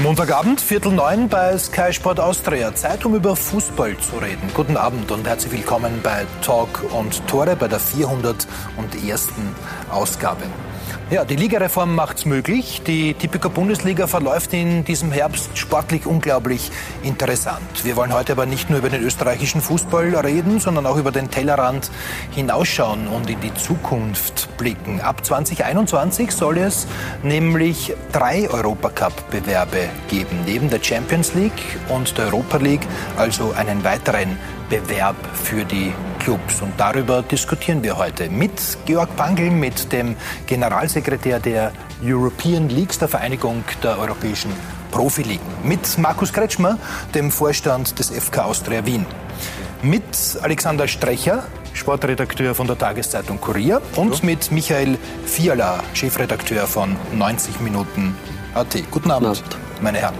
Montagabend, Viertel neun bei Sky Sport Austria. Zeit, um über Fußball zu reden. Guten Abend und herzlich willkommen bei Talk und Tore bei der 401. Ausgabe. Ja, die Ligareform macht's möglich. Die Tipico Bundesliga verläuft in diesem Herbst sportlich unglaublich interessant. Wir wollen heute aber nicht nur über den österreichischen Fußball reden, sondern auch über den Tellerrand hinausschauen und in die Zukunft blicken. Ab 2021 soll es nämlich drei Europacup-Bewerbe geben, neben der Champions League und der Europa League, also einen weiteren Bewerb für die Clubs. Und darüber diskutieren wir heute mit Georg Pangl, mit dem Generalsekretär der European Leagues, der Vereinigung der europäischen Profiligen, mit Markus Kretschmer, dem Vorstand des FK Austria Wien, mit Alexander Strecher, Sportredakteur von der Tageszeitung Kurier und mit Michael Fiala, Chefredakteur von 90 Minuten AT. Guten Abend, Guten Abend. meine Herren.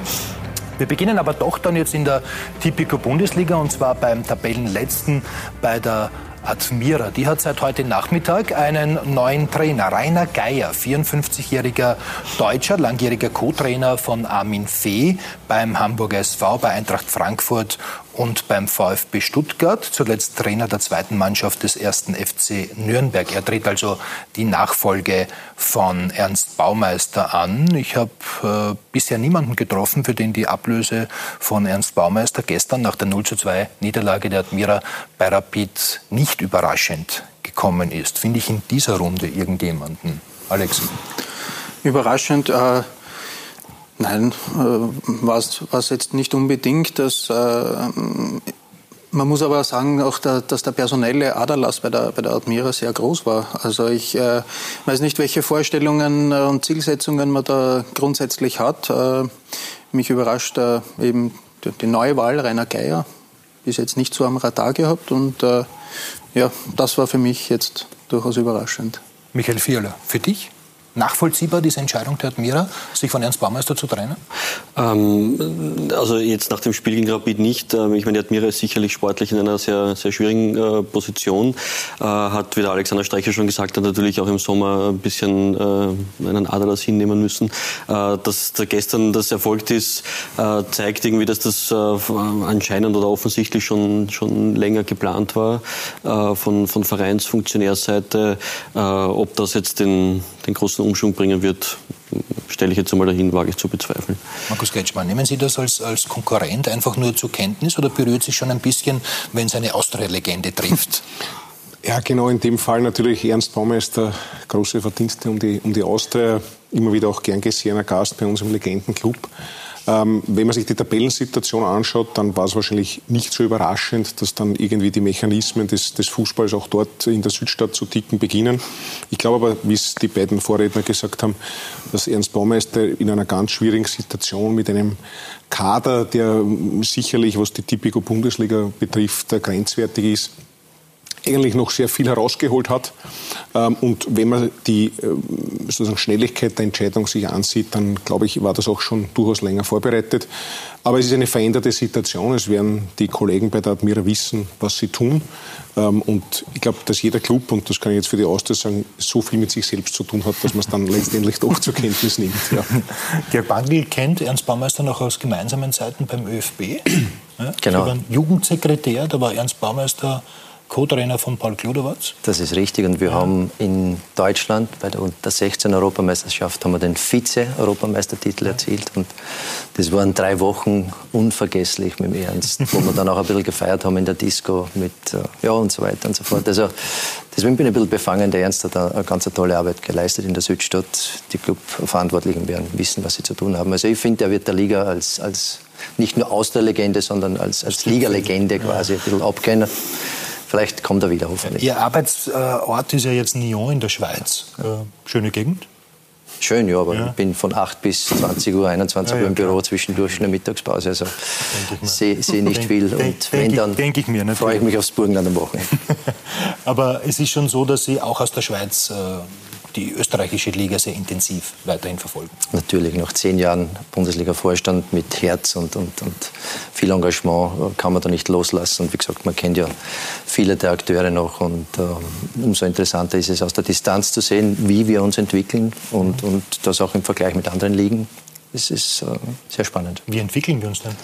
Wir beginnen aber doch dann jetzt in der Tipico Bundesliga und zwar beim Tabellenletzten bei der Admira. Die hat seit heute Nachmittag einen neuen Trainer. Rainer Geier, 54-jähriger Deutscher, langjähriger Co-Trainer von Armin Fee beim Hamburger SV, bei Eintracht Frankfurt und beim VfB Stuttgart, zuletzt Trainer der zweiten Mannschaft des ersten FC Nürnberg. Er tritt also die Nachfolge von Ernst Baumeister an. Ich habe äh, bisher niemanden getroffen, für den die Ablöse von Ernst Baumeister gestern nach der 0 zu 2 Niederlage der Admira bei Rapid nicht überraschend gekommen ist. Finde ich in dieser Runde irgendjemanden? Alex? Überraschend. Äh Nein, äh, war es jetzt nicht unbedingt. Dass, äh, man muss aber sagen, auch der, dass der personelle Aderlass bei der, bei der Admira sehr groß war. Also ich äh, weiß nicht, welche Vorstellungen äh, und Zielsetzungen man da grundsätzlich hat. Äh, mich überrascht äh, eben die, neue Wahl, Rainer Geier, bis jetzt nicht so am Radar gehabt. Und ja, das war für mich jetzt durchaus überraschend. Michael Fierler, für dich? Nachvollziehbar, diese Entscheidung der Admira, sich von Ernst Baumeister zu trennen? Ähm, also jetzt nach dem Spiel gegen Rapid nicht. Ähm, ich meine, die Admira ist sicherlich sportlich in einer sehr, sehr schwierigen äh, Position. Äh, hat, wie der Alexander Streicher schon gesagt hat, natürlich auch im Sommer ein bisschen äh, einen Aderlass hinnehmen müssen. Dass da gestern das erfolgt ist, zeigt irgendwie, dass das anscheinend oder offensichtlich schon, schon länger geplant war von, von Vereinsfunktionärseite. ob das jetzt den, den großen Umschwung bringen wird, stelle ich jetzt einmal dahin, wage ich zu bezweifeln. Markus Kretschmann, nehmen Sie das als, als Konkurrent einfach nur zur Kenntnis oder berührt sich schon ein bisschen, wenn es eine Austria-Legende trifft? Ja, genau in dem Fall natürlich Ernst Baumeister, große Verdienste um die, um die Austria, immer wieder auch gern gesehener Gast bei uns im Legendenclub. Ähm, wenn man sich die Tabellensituation anschaut, dann war es wahrscheinlich nicht so überraschend, dass dann irgendwie die Mechanismen des, des Fußballs auch dort in der Südstadt zu ticken beginnen. Ich glaube aber, wie es die beiden Vorredner gesagt haben, dass Ernst Baumeister in einer ganz schwierigen Situation mit einem Kader, der sicherlich, was die Typico Bundesliga betrifft, grenzwertig ist, eigentlich noch sehr viel herausgeholt hat. Ähm, und wenn man die äh, sozusagen Schnelligkeit der Entscheidung sich ansieht, dann glaube ich, war das auch schon durchaus länger vorbereitet. Aber es ist eine veränderte Situation. Es werden die Kollegen bei der Admira wissen, was sie tun. Ähm, und ich glaube, dass jeder Club, und das kann ich jetzt für die Austria sagen, so viel mit sich selbst zu tun hat, dass man es dann letztendlich doch zur Kenntnis nimmt. Ja. Georg Bangl kennt Ernst Baumeister noch aus gemeinsamen Zeiten beim ÖFB. Ja, genau. war ein Jugendsekretär, da war Ernst Baumeister Co-Trainer von Paul Kludowatz. Das ist richtig. Und wir ja. haben in Deutschland bei der Unter 16 Europameisterschaft haben wir den Vize-Europameistertitel erzielt. Und das waren drei Wochen unvergesslich mit dem Ernst, wo wir dann auch ein bisschen gefeiert haben in der Disco mit, äh, ja, und so weiter und so fort. Also, deswegen bin ich ein bisschen befangen. Der Ernst hat eine ganz tolle Arbeit geleistet in der Südstadt. Die Clubverantwortlichen werden wissen, was sie zu tun haben. Also ich finde, er wird der Liga als, als nicht nur aus der Legende, sondern als, als Liga-Legende quasi ein bisschen abkennen. Vielleicht kommt er wieder, hoffentlich. Ihr Arbeitsort ist ja jetzt Nyon in der Schweiz. Äh, schöne Gegend? Schön, ja, aber ja. ich bin von 8 bis 20 Uhr, 21 ja, Uhr im Büro, klar. zwischendurch eine Mittagspause. Also sehe seh nicht viel. Denk, und wenn, dann denk ich mir, freue ich mich aufs Burgenland am Wochenende. aber es ist schon so, dass Sie auch aus der Schweiz äh, die österreichische Liga sehr intensiv weiterhin verfolgen. Natürlich, nach zehn Jahren Bundesliga-Vorstand mit Herz und, und, und viel Engagement kann man da nicht loslassen. Und wie gesagt, man kennt ja viele der Akteure noch und äh, umso interessanter ist es aus der Distanz zu sehen, wie wir uns entwickeln und, und das auch im Vergleich mit anderen Ligen. es ist äh, sehr spannend. Wie entwickeln wir uns denn?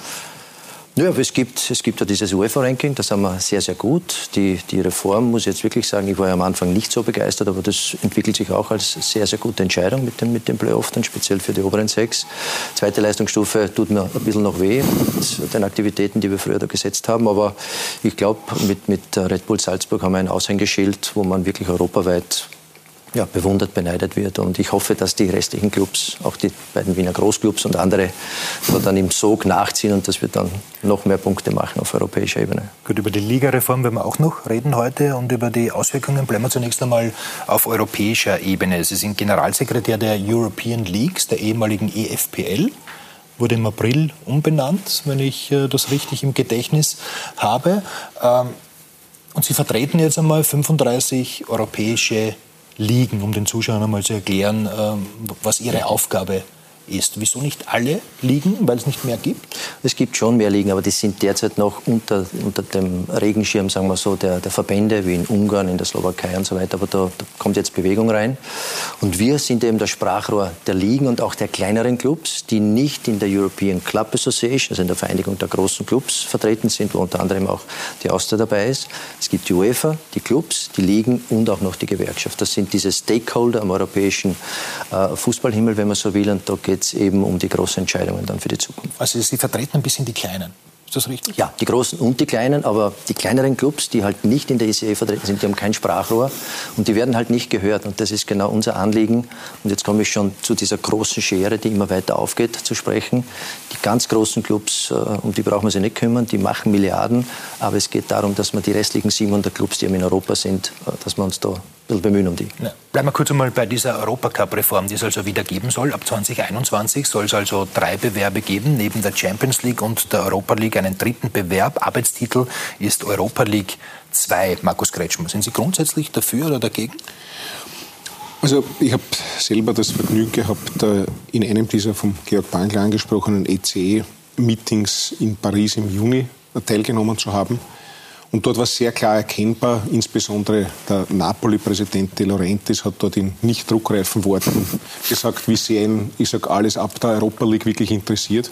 Ja, es gibt, es gibt ja dieses UEFA-Ranking, da sind wir sehr, sehr gut. Die, die Reform, muss ich jetzt wirklich sagen, ich war ja am Anfang nicht so begeistert, aber das entwickelt sich auch als sehr, sehr gute Entscheidung mit dem, mit dem Playoff, dann speziell für die oberen sechs. Zweite Leistungsstufe tut mir ein bisschen noch weh mit den Aktivitäten, die wir früher da gesetzt haben, aber ich glaube, mit, mit Red Bull Salzburg haben wir ein Aushängeschild, wo man wirklich europaweit ja, bewundert, beneidet wird. Und ich hoffe, dass die restlichen Clubs, auch die beiden Wiener Großclubs und andere, dann im Sog nachziehen und dass wir dann noch mehr Punkte machen auf europäischer Ebene. Gut, über die Ligareform werden wir auch noch reden heute und über die Auswirkungen bleiben wir zunächst einmal auf europäischer Ebene. Sie sind Generalsekretär der European Leagues, der ehemaligen EFPL wurde im April umbenannt, wenn ich äh, das richtig im Gedächtnis habe. Ähm, und Sie vertreten jetzt einmal 35 europäische liegen, um den Zuschauern einmal zu erklären, ähm, was ihre Aufgabe ist. Wieso nicht alle Ligen, weil es nicht mehr gibt? Es gibt schon mehr Ligen, aber die sind derzeit noch unter, unter dem Regenschirm, sagen wir so, der, der Verbände, wie in Ungarn, in der Slowakei und so weiter. Aber da, da, kommt jetzt Bewegung rein. Und wir sind eben das Sprachrohr der Ligen und auch der kleineren Clubs, die nicht in der European Club Association, also in der Vereinigung der großen Clubs vertreten sind, wo unter anderem auch die Austria dabei ist. Es gibt die UEFA, die Clubs, die Ligen und auch noch die Gewerkschaft. Das sind diese Stakeholder am europäischen äh, Fußballhimmel, wenn man so will. Und da geht geht es eben um die großen Entscheidungen dann für die Zukunft. Also Sie vertreten ein bisschen die Kleinen. Ist das richtig? Ja, die Großen und die Kleinen, aber die kleineren Clubs, die halt nicht in der ICE vertreten sind, die haben kein Sprachrohr und die werden halt nicht gehört. Und das ist genau unser Anliegen. Und jetzt komme ich schon zu dieser großen Schere, die immer weiter aufgeht, zu sprechen. Die ganz großen Clubs, äh, um die brauchen wir sich nicht kümmern, die machen Milliarden. Aber es geht darum, dass wir die restlichen 700 Clubs, die in Europa sind, äh, dass wir uns da bisschen bemühen um die. Ja. Bleiben wir kurz einmal bei dieser Europacup-Reform, die es also wieder geben soll. Ab 2021 soll es also drei Bewerbe geben, neben der Champions League und der Europa League einen dritten Bewerb. Arbeitstitel ist Europa League 2. Markus Kretschmer, sind Sie grundsätzlich dafür oder dagegen? Also ich habe selber das Vergnügen gehabt, in einem dieser vom Georg Bangler angesprochenen ECE-Meetings in Paris im Juni teilgenommen zu haben. Und dort war sehr klar erkennbar, insbesondere der Napoli-Präsident De Laurentiis hat dort in nicht druckreifen Worten gesagt, wie sehr ihn, ich sage, alles ab der Europa League wirklich interessiert.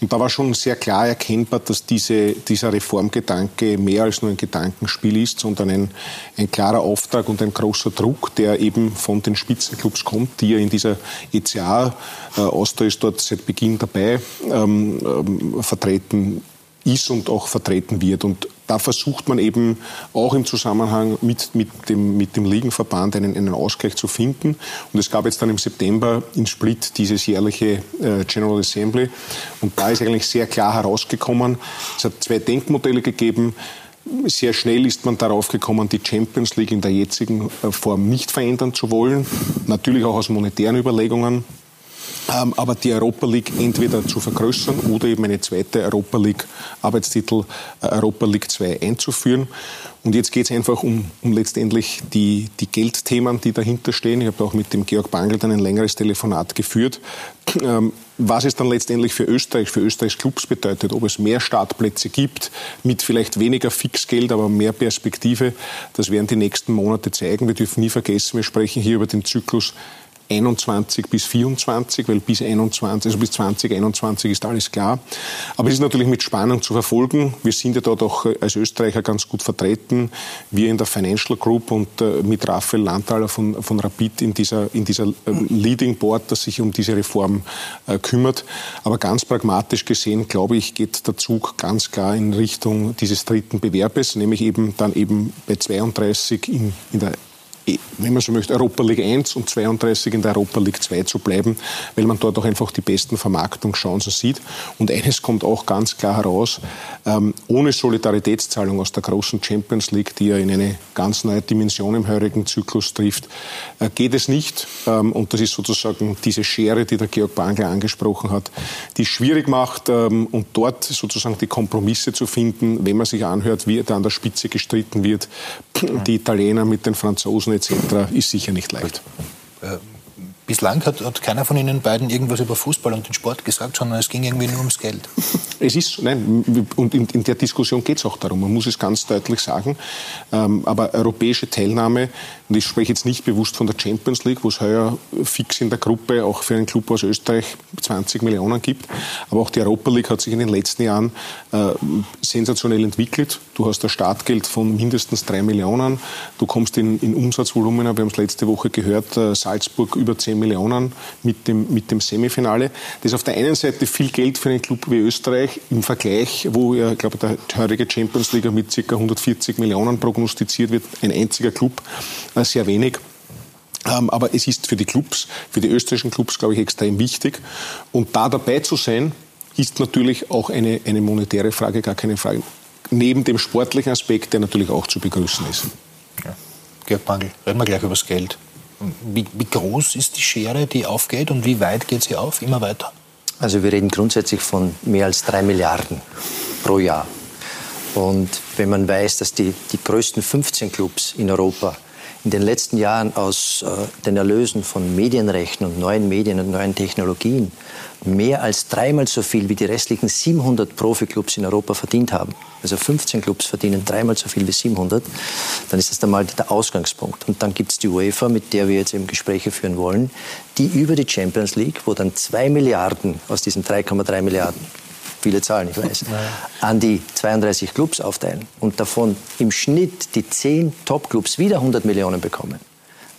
Und da war schon sehr klar erkennbar, dass diese, dieser Reformgedanke mehr als nur ein Gedankenspiel ist, sondern ein, ein klarer Auftrag und ein großer Druck, der eben von den Spitzenclubs kommt, die ja in dieser ECA, äh, Austria ist dort seit Beginn dabei, ähm, ähm, vertreten ist und auch vertreten wird. Und da versucht man eben auch im Zusammenhang mit, mit, dem, mit dem Ligenverband einen, einen Ausgleich zu finden. Und es gab jetzt dann im September in Split dieses jährliche äh, General Assembly. Und da ist eigentlich sehr klar herausgekommen, es hat zwei Denkmodelle gegeben. Sehr schnell ist man darauf gekommen, die Champions League in der jetzigen äh, Form nicht verändern zu wollen. Natürlich auch aus monetären Überlegungen. Ähm, aber die Europa League entweder zu vergrößern oder eben eine zweite Europa League Arbeitstitel äh, Europa League 2 einzuführen. Und jetzt geht es einfach um, um letztendlich die, die Geldthemen, die dahinter stehen. Ich habe auch mit dem Georg Bangel dann ein längeres Telefonat geführt. Ähm, was es dann letztendlich für Österreich, für Österreichs Clubs bedeutet, ob es mehr Startplätze gibt, mit vielleicht weniger Fixgeld, aber mehr Perspektive, das werden die nächsten Monate zeigen. Wir dürfen nie vergessen, wir sprechen hier über den Zyklus 21 bis 24, weil bis 21, also bis 2021 ist alles klar. Aber es ist natürlich mit Spannung zu verfolgen. Wir sind ja dort auch als Österreicher ganz gut vertreten. Wir in der Financial Group und äh, mit Raphael Landtaler von, von Rapid in dieser, in dieser äh, Leading Board, das sich um diese Reform äh, kümmert. Aber ganz pragmatisch gesehen, glaube ich, geht der Zug ganz klar in Richtung dieses dritten Bewerbes, nämlich eben dann eben bei 32 in, in der wenn man so möchte, Europa League 1 und 32 in der Europa League 2 zu bleiben, weil man dort auch einfach die besten Vermarktungschancen sieht. Und eines kommt auch ganz klar heraus, ähm, ohne Solidaritätszahlung aus der großen Champions League, die ja in eine ganz neue Dimension im heurigen Zyklus trifft, äh, geht es nicht. Ähm, und das ist sozusagen diese Schere, die der Georg Bangler angesprochen hat, die es schwierig macht ähm, und dort sozusagen die Kompromisse zu finden, wenn man sich anhört, wie da an der Spitze gestritten wird, die Italiener mit den Franzosen etc., ist sicher nicht leicht. Äh, bislang hat, hat, keiner von Ihnen beiden irgendwas über Fußball und den Sport gesagt, sondern es ging irgendwie nur ums Geld. Es ist, nein, und in, in der Diskussion geht es auch darum, man muss es ganz deutlich sagen. Ähm, aber europäische Teilnahme, und ich spreche jetzt nicht bewusst von der Champions League, wo es heuer fix in der Gruppe auch für einen Club aus Österreich 20 Millionen gibt, aber auch die Europa League hat sich in den letzten Jahren äh, sensationell entwickelt. Du hast ein Startgeld von mindestens drei Millionen, du kommst in, in Umsatzvolumen, wir haben es letzte Woche gehört, äh, Salzburg über 10 Millionen mit dem, mit dem Semifinale. Das ist auf der einen Seite viel Geld für einen Club wie Österreich im Vergleich, wo ja, ich glaube, der heutige Champions League mit ca. 140 Millionen prognostiziert wird, ein einziger Club, sehr wenig. Ähm, aber es ist für die Clubs, für die österreichischen Clubs, glaube ich, extrem wichtig. Und da dabei zu sein, ist natürlich auch eine, eine monetäre Frage, gar keine Frage. Neben dem sportlichen Aspekt, der natürlich auch zu begrüßen ist. Ja. Georg Mangel, reden wir gleich über das Geld. Wie, wie groß ist die Schere, die aufgeht und wie weit geht sie auf? Immer weiter? Also wir reden grundsätzlich von mehr als drei Milliarden pro Jahr. Und wenn man weiß, dass die, die größten 15 Clubs in Europa in den letzten Jahren aus äh, den Erlösen von Medienrechten und neuen Medien und neuen Technologien mehr als dreimal so viel wie die restlichen 700 Profiklubs in Europa verdient haben. Also 15 Clubs verdienen dreimal so viel wie 700. Dann ist das einmal der Ausgangspunkt. Und dann gibt es die UEFA, mit der wir jetzt eben Gespräche führen wollen, die über die Champions League, wo dann zwei Milliarden aus diesen 3,3 Milliarden viele Zahlen, ich weiß, an die 32 Clubs aufteilen und davon im Schnitt die 10 Top-Clubs wieder 100 Millionen bekommen.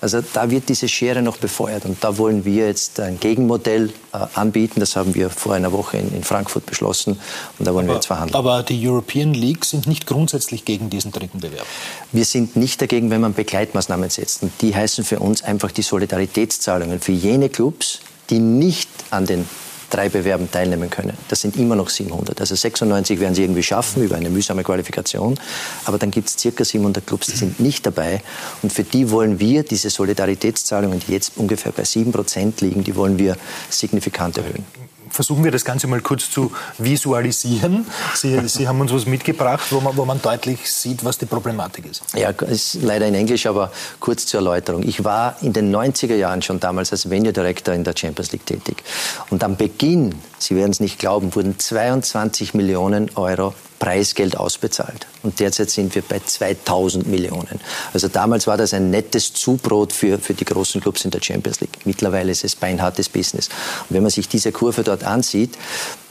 Also da wird diese Schere noch befeuert und da wollen wir jetzt ein Gegenmodell äh, anbieten. Das haben wir vor einer Woche in, in, Frankfurt beschlossen und da wollen aber, wir jetzt verhandeln. Aber die European League sind nicht grundsätzlich gegen diesen dritten Bewerb? Wir sind nicht dagegen, wenn man Begleitmaßnahmen setzt. Und die heißen für uns einfach die Solidaritätszahlungen für jene Clubs, die nicht an den drei Bewerben teilnehmen können. Das sind immer noch 700. Also 96 werden sie irgendwie schaffen über eine mühsame Qualifikation. Aber dann gibt es circa 700 Clubs, die sind nicht dabei. Und für die wollen wir diese Solidaritätszahlungen, die jetzt ungefähr bei 7 Prozent liegen, die wollen wir signifikant erhöhen versuchen wir das Ganze mal kurz zu visualisieren. Sie, Sie haben uns was mitgebracht, wo man, wo man deutlich sieht, was die Problematik ist. Ja, ist leider in Englisch, aber kurz zur Erläuterung. Ich war in den 90er Jahren schon damals als Venue Director in der Champions League tätig. Und am Beginn, Sie werden es nicht glauben, wurden 22 Millionen Euro Preisgeld ausbezahlt. Und derzeit sind wir bei 2000 Millionen. Also damals war das ein nettes Zubrot für, für die großen Clubs in der Champions League. Mittlerweile ist es beinhartes Business. Und wenn man sich diese Kurve dort ansieht,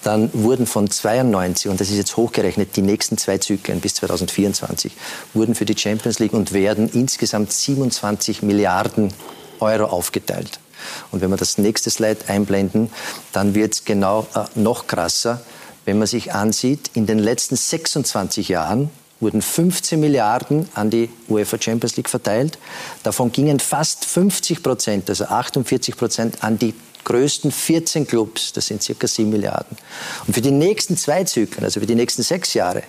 dann wurden von 92, und das ist jetzt hochgerechnet, die nächsten zwei Zyklen bis 2024, wurden für die Champions League und werden insgesamt 27 Milliarden Euro aufgeteilt. Und wenn wir das nächste Slide einblenden, dann wird es genau äh, noch krasser. Wenn man sich ansieht, in den letzten 26 Jahren wurden 15 Milliarden an die UEFA Champions League verteilt. Davon gingen fast 50 Prozent, also 48 Prozent, an die größten 14 Clubs. Das sind circa 7 Milliarden. Und für die nächsten zwei Zyklen, also für die nächsten sechs Jahre,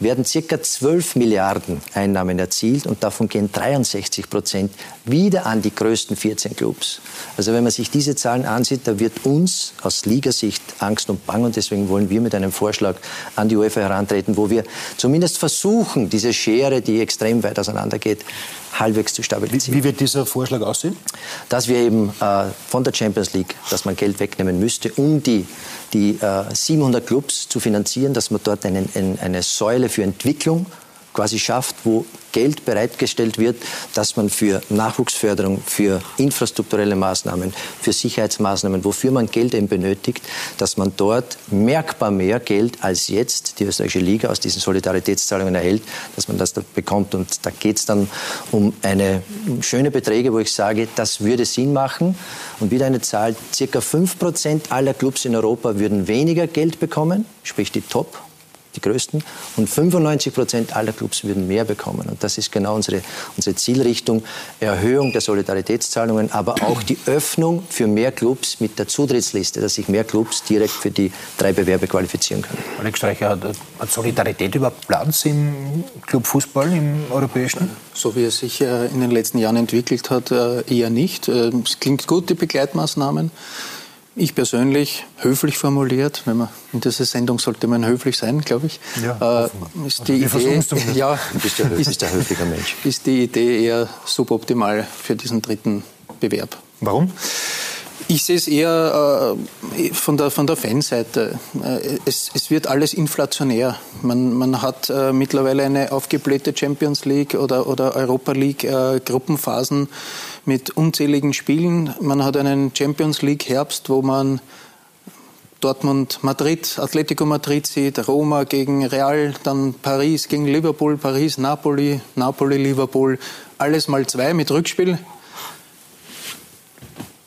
werden circa 12 Milliarden Einnahmen erzielt und davon gehen 63 Prozent wieder an die größten 14 Clubs. Also wenn man sich diese Zahlen ansieht, da wird uns aus Ligasicht Angst und Bang und deswegen wollen wir mit einem Vorschlag an die UEFA herantreten, wo wir zumindest versuchen, diese Schere, die extrem weit auseinandergeht, halbwegs zu stabilisieren. Wie, wie wird dieser Vorschlag aussehen? Dass wir eben äh, von der Champions League, dass man Geld wegnehmen müsste, um die, die äh, 700 Clubs zu finanzieren, dass man dort einen, ein, eine Säule für Entwicklung quasi schafft, wo Geld bereitgestellt wird, dass man für Nachwuchsförderung, für infrastrukturelle Maßnahmen, für Sicherheitsmaßnahmen, wofür man Geld eben benötigt, dass man dort merkbar mehr Geld als jetzt die österreichische Liga aus diesen Solidaritätszahlungen erhält, dass man das da bekommt. Und da geht es dann um eine schöne Beträge, wo ich sage, das würde Sinn machen. Und wieder eine Zahl, circa 5 Prozent aller Clubs in Europa würden weniger Geld bekommen, sprich die Top die größten. Und 95 Prozent aller Clubs würden mehr bekommen. Und das ist genau unsere, unsere Zielrichtung. Erhöhung der Solidaritätszahlungen, aber auch die Öffnung für mehr Clubs mit der Zutrittsliste, dass sich mehr Clubs direkt für die drei Bewerbe qualifizieren können. Alex Streicher, hat, Solidarität überhaupt Platz im Clubfußball, im europäischen? So wie es sich äh, in den letzten Jahren entwickelt hat, äh, eher nicht. Äh, es klingt gut, die Begleitmaßnahmen. Ich persönlich, höflich formuliert, wenn man in dieser Sendung sollte man höflich sein, glaube ich, ja, äh, ist die also, Idee, ja, du bist, ja höflich, ist, der höfliche Mensch. ist die Idee eher suboptimal für diesen dritten Bewerb. Warum? Ich sehe es eher äh, von, der, von der Fanseite. Äh, es, es wird alles inflationär. Man, man hat äh, mittlerweile eine aufgeblähte Champions League oder, oder Europa League äh, Gruppenphasen mit unzähligen Spielen. Man hat einen Champions League Herbst, wo man Dortmund, Madrid, Atletico Madrid sieht, Roma gegen Real, dann Paris gegen Liverpool, Paris, Napoli, Napoli, Liverpool, alles mal zwei mit Rückspiel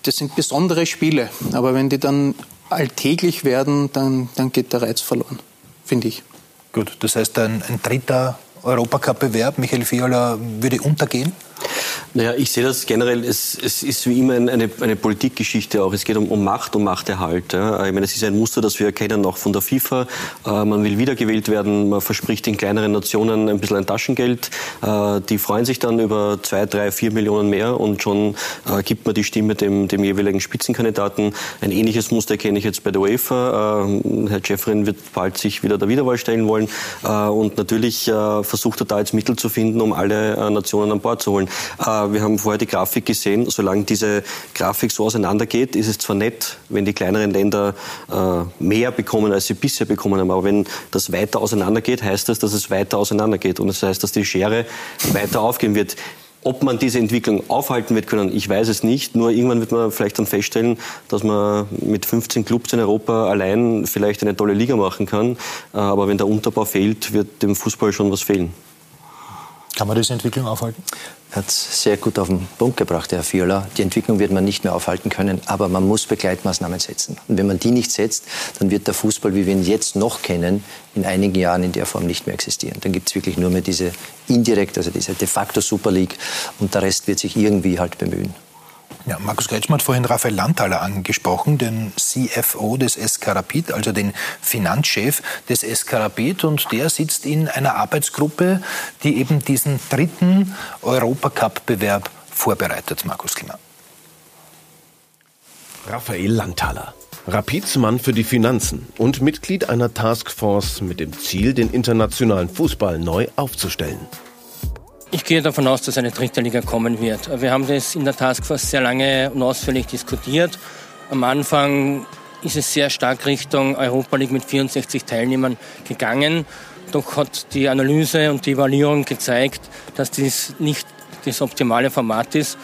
das sind besondere Spiele. Aber wenn die dann alltäglich werden, dann, dann geht der Reiz verloren, finde ich. Gut, das heißt, ein, ein dritter Europacup-Bewerb, Michael Fiola, würde untergehen? Naja, ich sehe das generell, es, es ist wie immer eine, eine Politikgeschichte auch. Es geht um, um Macht, um Machterhalt. Ja. Ich meine, es ist ein Muster, das wir erkennen auch von der FIFA. Äh, man will wiedergewählt werden, man verspricht den kleineren Nationen ein bisschen ein Taschengeld. Äh, die freuen sich dann über zwei, drei, vier Millionen mehr und schon äh, gibt man die Stimme dem, dem jeweiligen Spitzenkandidaten. Ein ähnliches Muster erkenne ich jetzt bei der UEFA. Äh, Herr Jeffrin wird bald sich wieder der Wiederwahl stellen wollen äh, und natürlich äh, versucht er da jetzt Mittel zu finden, um alle Nationen an Bord zu holen. Äh, wir haben vorher die Grafik gesehen. Solange diese Grafik so auseinandergeht, ist es zwar nett, wenn die kleineren Länder äh, mehr bekommen, als sie bisher bekommen haben. Aber wenn das weiter auseinandergeht, heißt das, dass es weiter auseinandergeht. Und das heißt, dass die Schere weiter aufgehen wird. Ob man diese Entwicklung aufhalten wird können, ich weiß es nicht. Nur irgendwann wird man vielleicht dann feststellen, dass man mit 15 Clubs in Europa allein vielleicht eine tolle Liga machen kann. Äh, aber wenn der Unterbau fehlt, wird dem Fußball schon was fehlen. Kann man diese Entwicklung aufhalten? hat es sehr gut auf den Punkt gebracht, Herr Viola. Die Entwicklung wird man nicht mehr aufhalten können, aber man muss Begleitmaßnahmen setzen. Und wenn man die nicht setzt, dann wird der Fußball, wie wir ihn jetzt noch kennen, in einigen Jahren in der Form nicht mehr existieren. Dann gibt es wirklich nur mehr diese indirekt, also diese de facto Super League und der Rest wird sich irgendwie halt bemühen. Ja, Markus Kretschmann hat vorhin Raphael Landtaler angesprochen, den CFO des SK Rapid, also den Finanzchef des SK Rapid. Und der sitzt in einer Arbeitsgruppe, die eben diesen dritten Europacup-Bewerb vorbereitet. Markus Klima. Raphael Landtaler. Rapids Mann für die Finanzen und Mitglied einer Taskforce mit dem Ziel, den internationalen Fußball neu aufzustellen. Ich gehe davon aus, dass eine dritte Liga kommen wird. Wir haben das in der Taskforce sehr lange und ausführlich diskutiert. Am Anfang ist es sehr stark Richtung Europa League mit 64 Teilnehmern gegangen. Doch hat die Analyse und die Evaluierung gezeigt, dass dies nicht das optimale Format ist.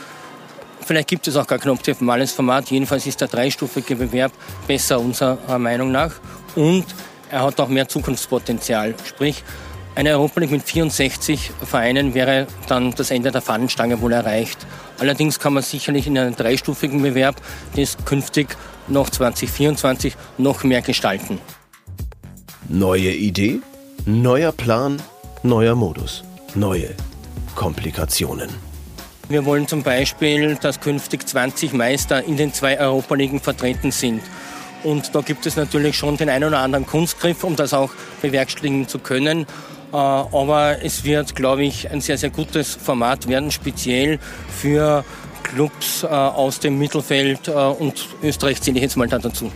Vielleicht gibt es auch gar kein optimales Format. Jedenfalls ist der dreistufige Bewerb besser unserer Meinung nach. Und er hat auch mehr Zukunftspotenzial. Sprich, eine Europa League mit 64 Vereinen wäre dann das Ende der Fahnenstange wohl erreicht. Allerdings kann man sicherlich in einem dreistufigen Bewerb das künftig noch 2024 noch mehr gestalten. Neue Idee, neuer Plan, neuer Modus, neue Komplikationen. Wir wollen zum Beispiel, dass künftig 20 Meister in den zwei Europa Ligen vertreten sind. Und da gibt es natürlich schon den einen oder anderen Kunstgriff, um das auch bewerkstelligen zu können. Äh, aber es wird, glaube ich, ein sehr, sehr gutes Format werden, speziell für Clubs äh, aus dem Mittelfeld äh, und Österreich zähle ich jetzt mal da dazu.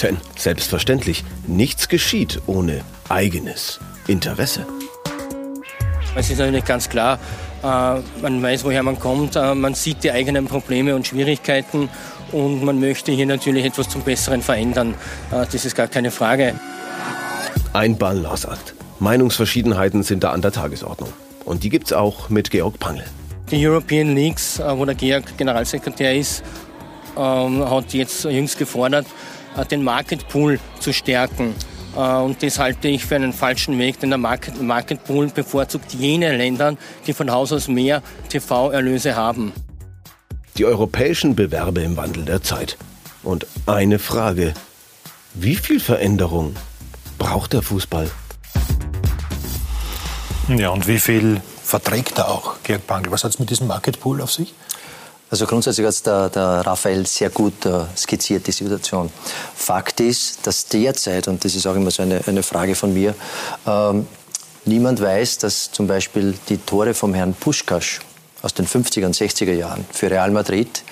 Denn selbstverständlich, nichts geschieht ohne eigenes Interesse. Es ist natürlich ganz klar, man weiß, woher man kommt, man sieht die eigenen Probleme und Schwierigkeiten und man möchte hier natürlich etwas zum Besseren verändern. Das ist gar keine Frage. Ein Ballaussagt. Meinungsverschiedenheiten sind da an der Tagesordnung. Und die gibt es auch mit Georg Pangel. Die European Leagues, äh, wo der Georg Generalsekretär ist, ähm, hat jetzt jüngst gefordert, äh, den Market Pool zu stärken. Äh, und das halte ich für einen falschen Weg, denn der Market, Market Pool bevorzugt jene Länder, die von Haus aus mehr TV-Erlöse haben. Die europäischen Bewerbe im Wandel der Zeit. Und eine Frage. Wie viel Veränderung braucht der Fußball? Ja, und wie viel verträgt er auch, Georg Pangl? Was hat es mit diesem Market Pool auf sich? Also grundsätzlich hat der, der Raphael sehr gut äh, skizziert, die Situation. Fakt ist, dass derzeit, und das ist auch immer so eine, eine Frage von mir, ähm, niemand weiß, dass zum Beispiel die Tore vom Herrn Puschkasch aus den 50er und 60er Jahren für Real Madrid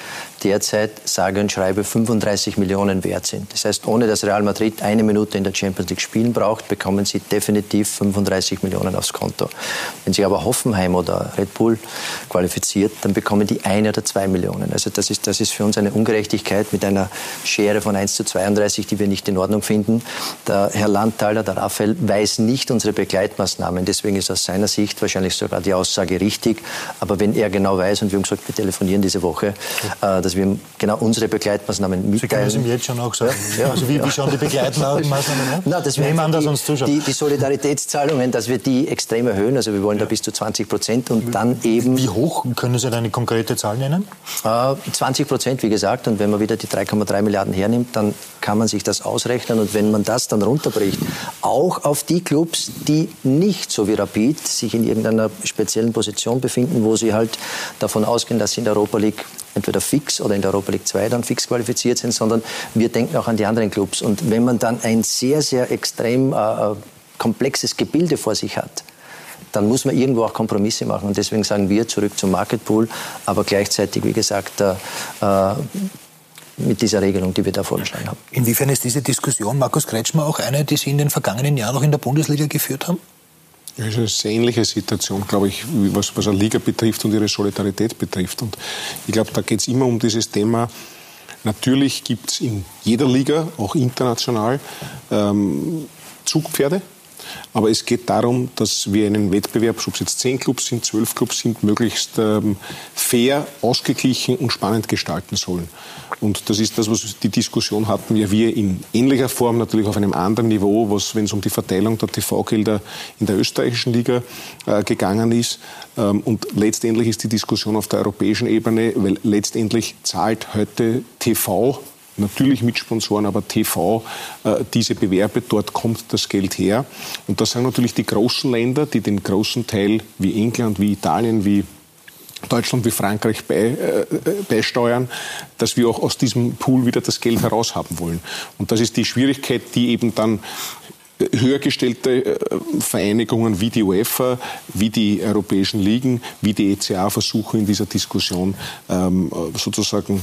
derzeit sage und schreibe 35 Millionen wert sind. Das heißt, ohne dass Real Madrid eine Minute in der Champions League spielen braucht, bekommen sie definitiv 35 Millionen aufs Konto. Wenn sich aber Hoffenheim oder Red Bull qualifiziert, dann bekommen die eine oder zwei Millionen. Also das ist, das ist für uns eine Ungerechtigkeit mit einer Schere von 1 zu 32, die wir nicht in Ordnung finden. Der Herr Landthaler, der Raphael, weiß nicht unsere Begleitmaßnahmen. Deswegen ist aus seiner Sicht wahrscheinlich sogar die Aussage richtig. Aber wenn er genau weiß, und wir haben gesagt, wir telefonieren diese Woche, äh, dass wir genau unsere Begleitmaßnahmen mitteilen. Sie können es ihm jetzt schon auch sagen. Ja. Also wie, wie schauen die Begleitmaßnahmen aus? Na, dass wir Nehmen uns zuschaut. Die, die, Solidaritätszahlungen, dass wir die extrem erhöhen. Also wir wollen ja. da bis zu 20 Prozent und dann eben... Wie hoch? Können Sie da eine konkrete Zahl nennen? Äh, 20 Prozent, wie gesagt. Und wenn man wieder die 3,3 Milliarden hernimmt, dann kann man sich das ausrechnen. Und wenn man das dann runterbricht, auch auf die Clubs, die nicht so wie Rapid sich in irgendeiner speziellen Position befinden, wo sie halt davon ausgehen, dass sie in der Europa League entweder fix oder in der Europa League 2 dann fix qualifiziert sind, sondern wir denken auch an die anderen Clubs. Und wenn man dann ein sehr, sehr extrem äh, äh komplexes Gebilde vor sich hat, dann muss man irgendwo auch Kompromisse machen. Und deswegen sagen wir zurück zum Market Pool, aber gleichzeitig, wie gesagt, äh, äh mit dieser Regelung, die wir da vorgeschlagen haben. Inwiefern ist diese Diskussion, Markus Kretschmer, auch eine, die Sie in den vergangenen Jahren auch in der Bundesliga geführt haben? Es ist eine sehr ähnliche Situation, glaube ich, was, was eine Liga betrifft und ihre Solidarität betrifft. Und ich glaube, da geht es immer um dieses Thema. Natürlich gibt es in jeder Liga, auch international, ähm, Zugpferde. Aber es geht darum, dass wir einen Wettbewerb, ob es jetzt zehn Clubs sind, zwölf Clubs sind, möglichst ähm, fair, ausgeglichen und spannend gestalten sollen. Und das ist das, was die Diskussion hatten ja wir in ähnlicher Form, natürlich auf einem anderen Niveau, was, wenn es um die Verteilung der TV-Gelder in der österreichischen Liga äh, gegangen ist. Ähm, und letztendlich ist die Diskussion auf der europäischen Ebene, weil letztendlich zahlt heute TV natürlich mit Sponsoren, aber TV, äh, diese Bewerbe, dort kommt das Geld her. Und das sind natürlich die großen Länder, die den großen Teil wie England, wie Italien, wie Deutschland wie Frankreich bei, äh, beisteuern, dass wir auch aus diesem Pool wieder das Geld heraushaben wollen. Und das ist die Schwierigkeit, die eben dann höhergestellte äh, Vereinigungen wie die UEFA, wie die europäischen Ligen, wie die ECA versuchen in dieser Diskussion ähm, sozusagen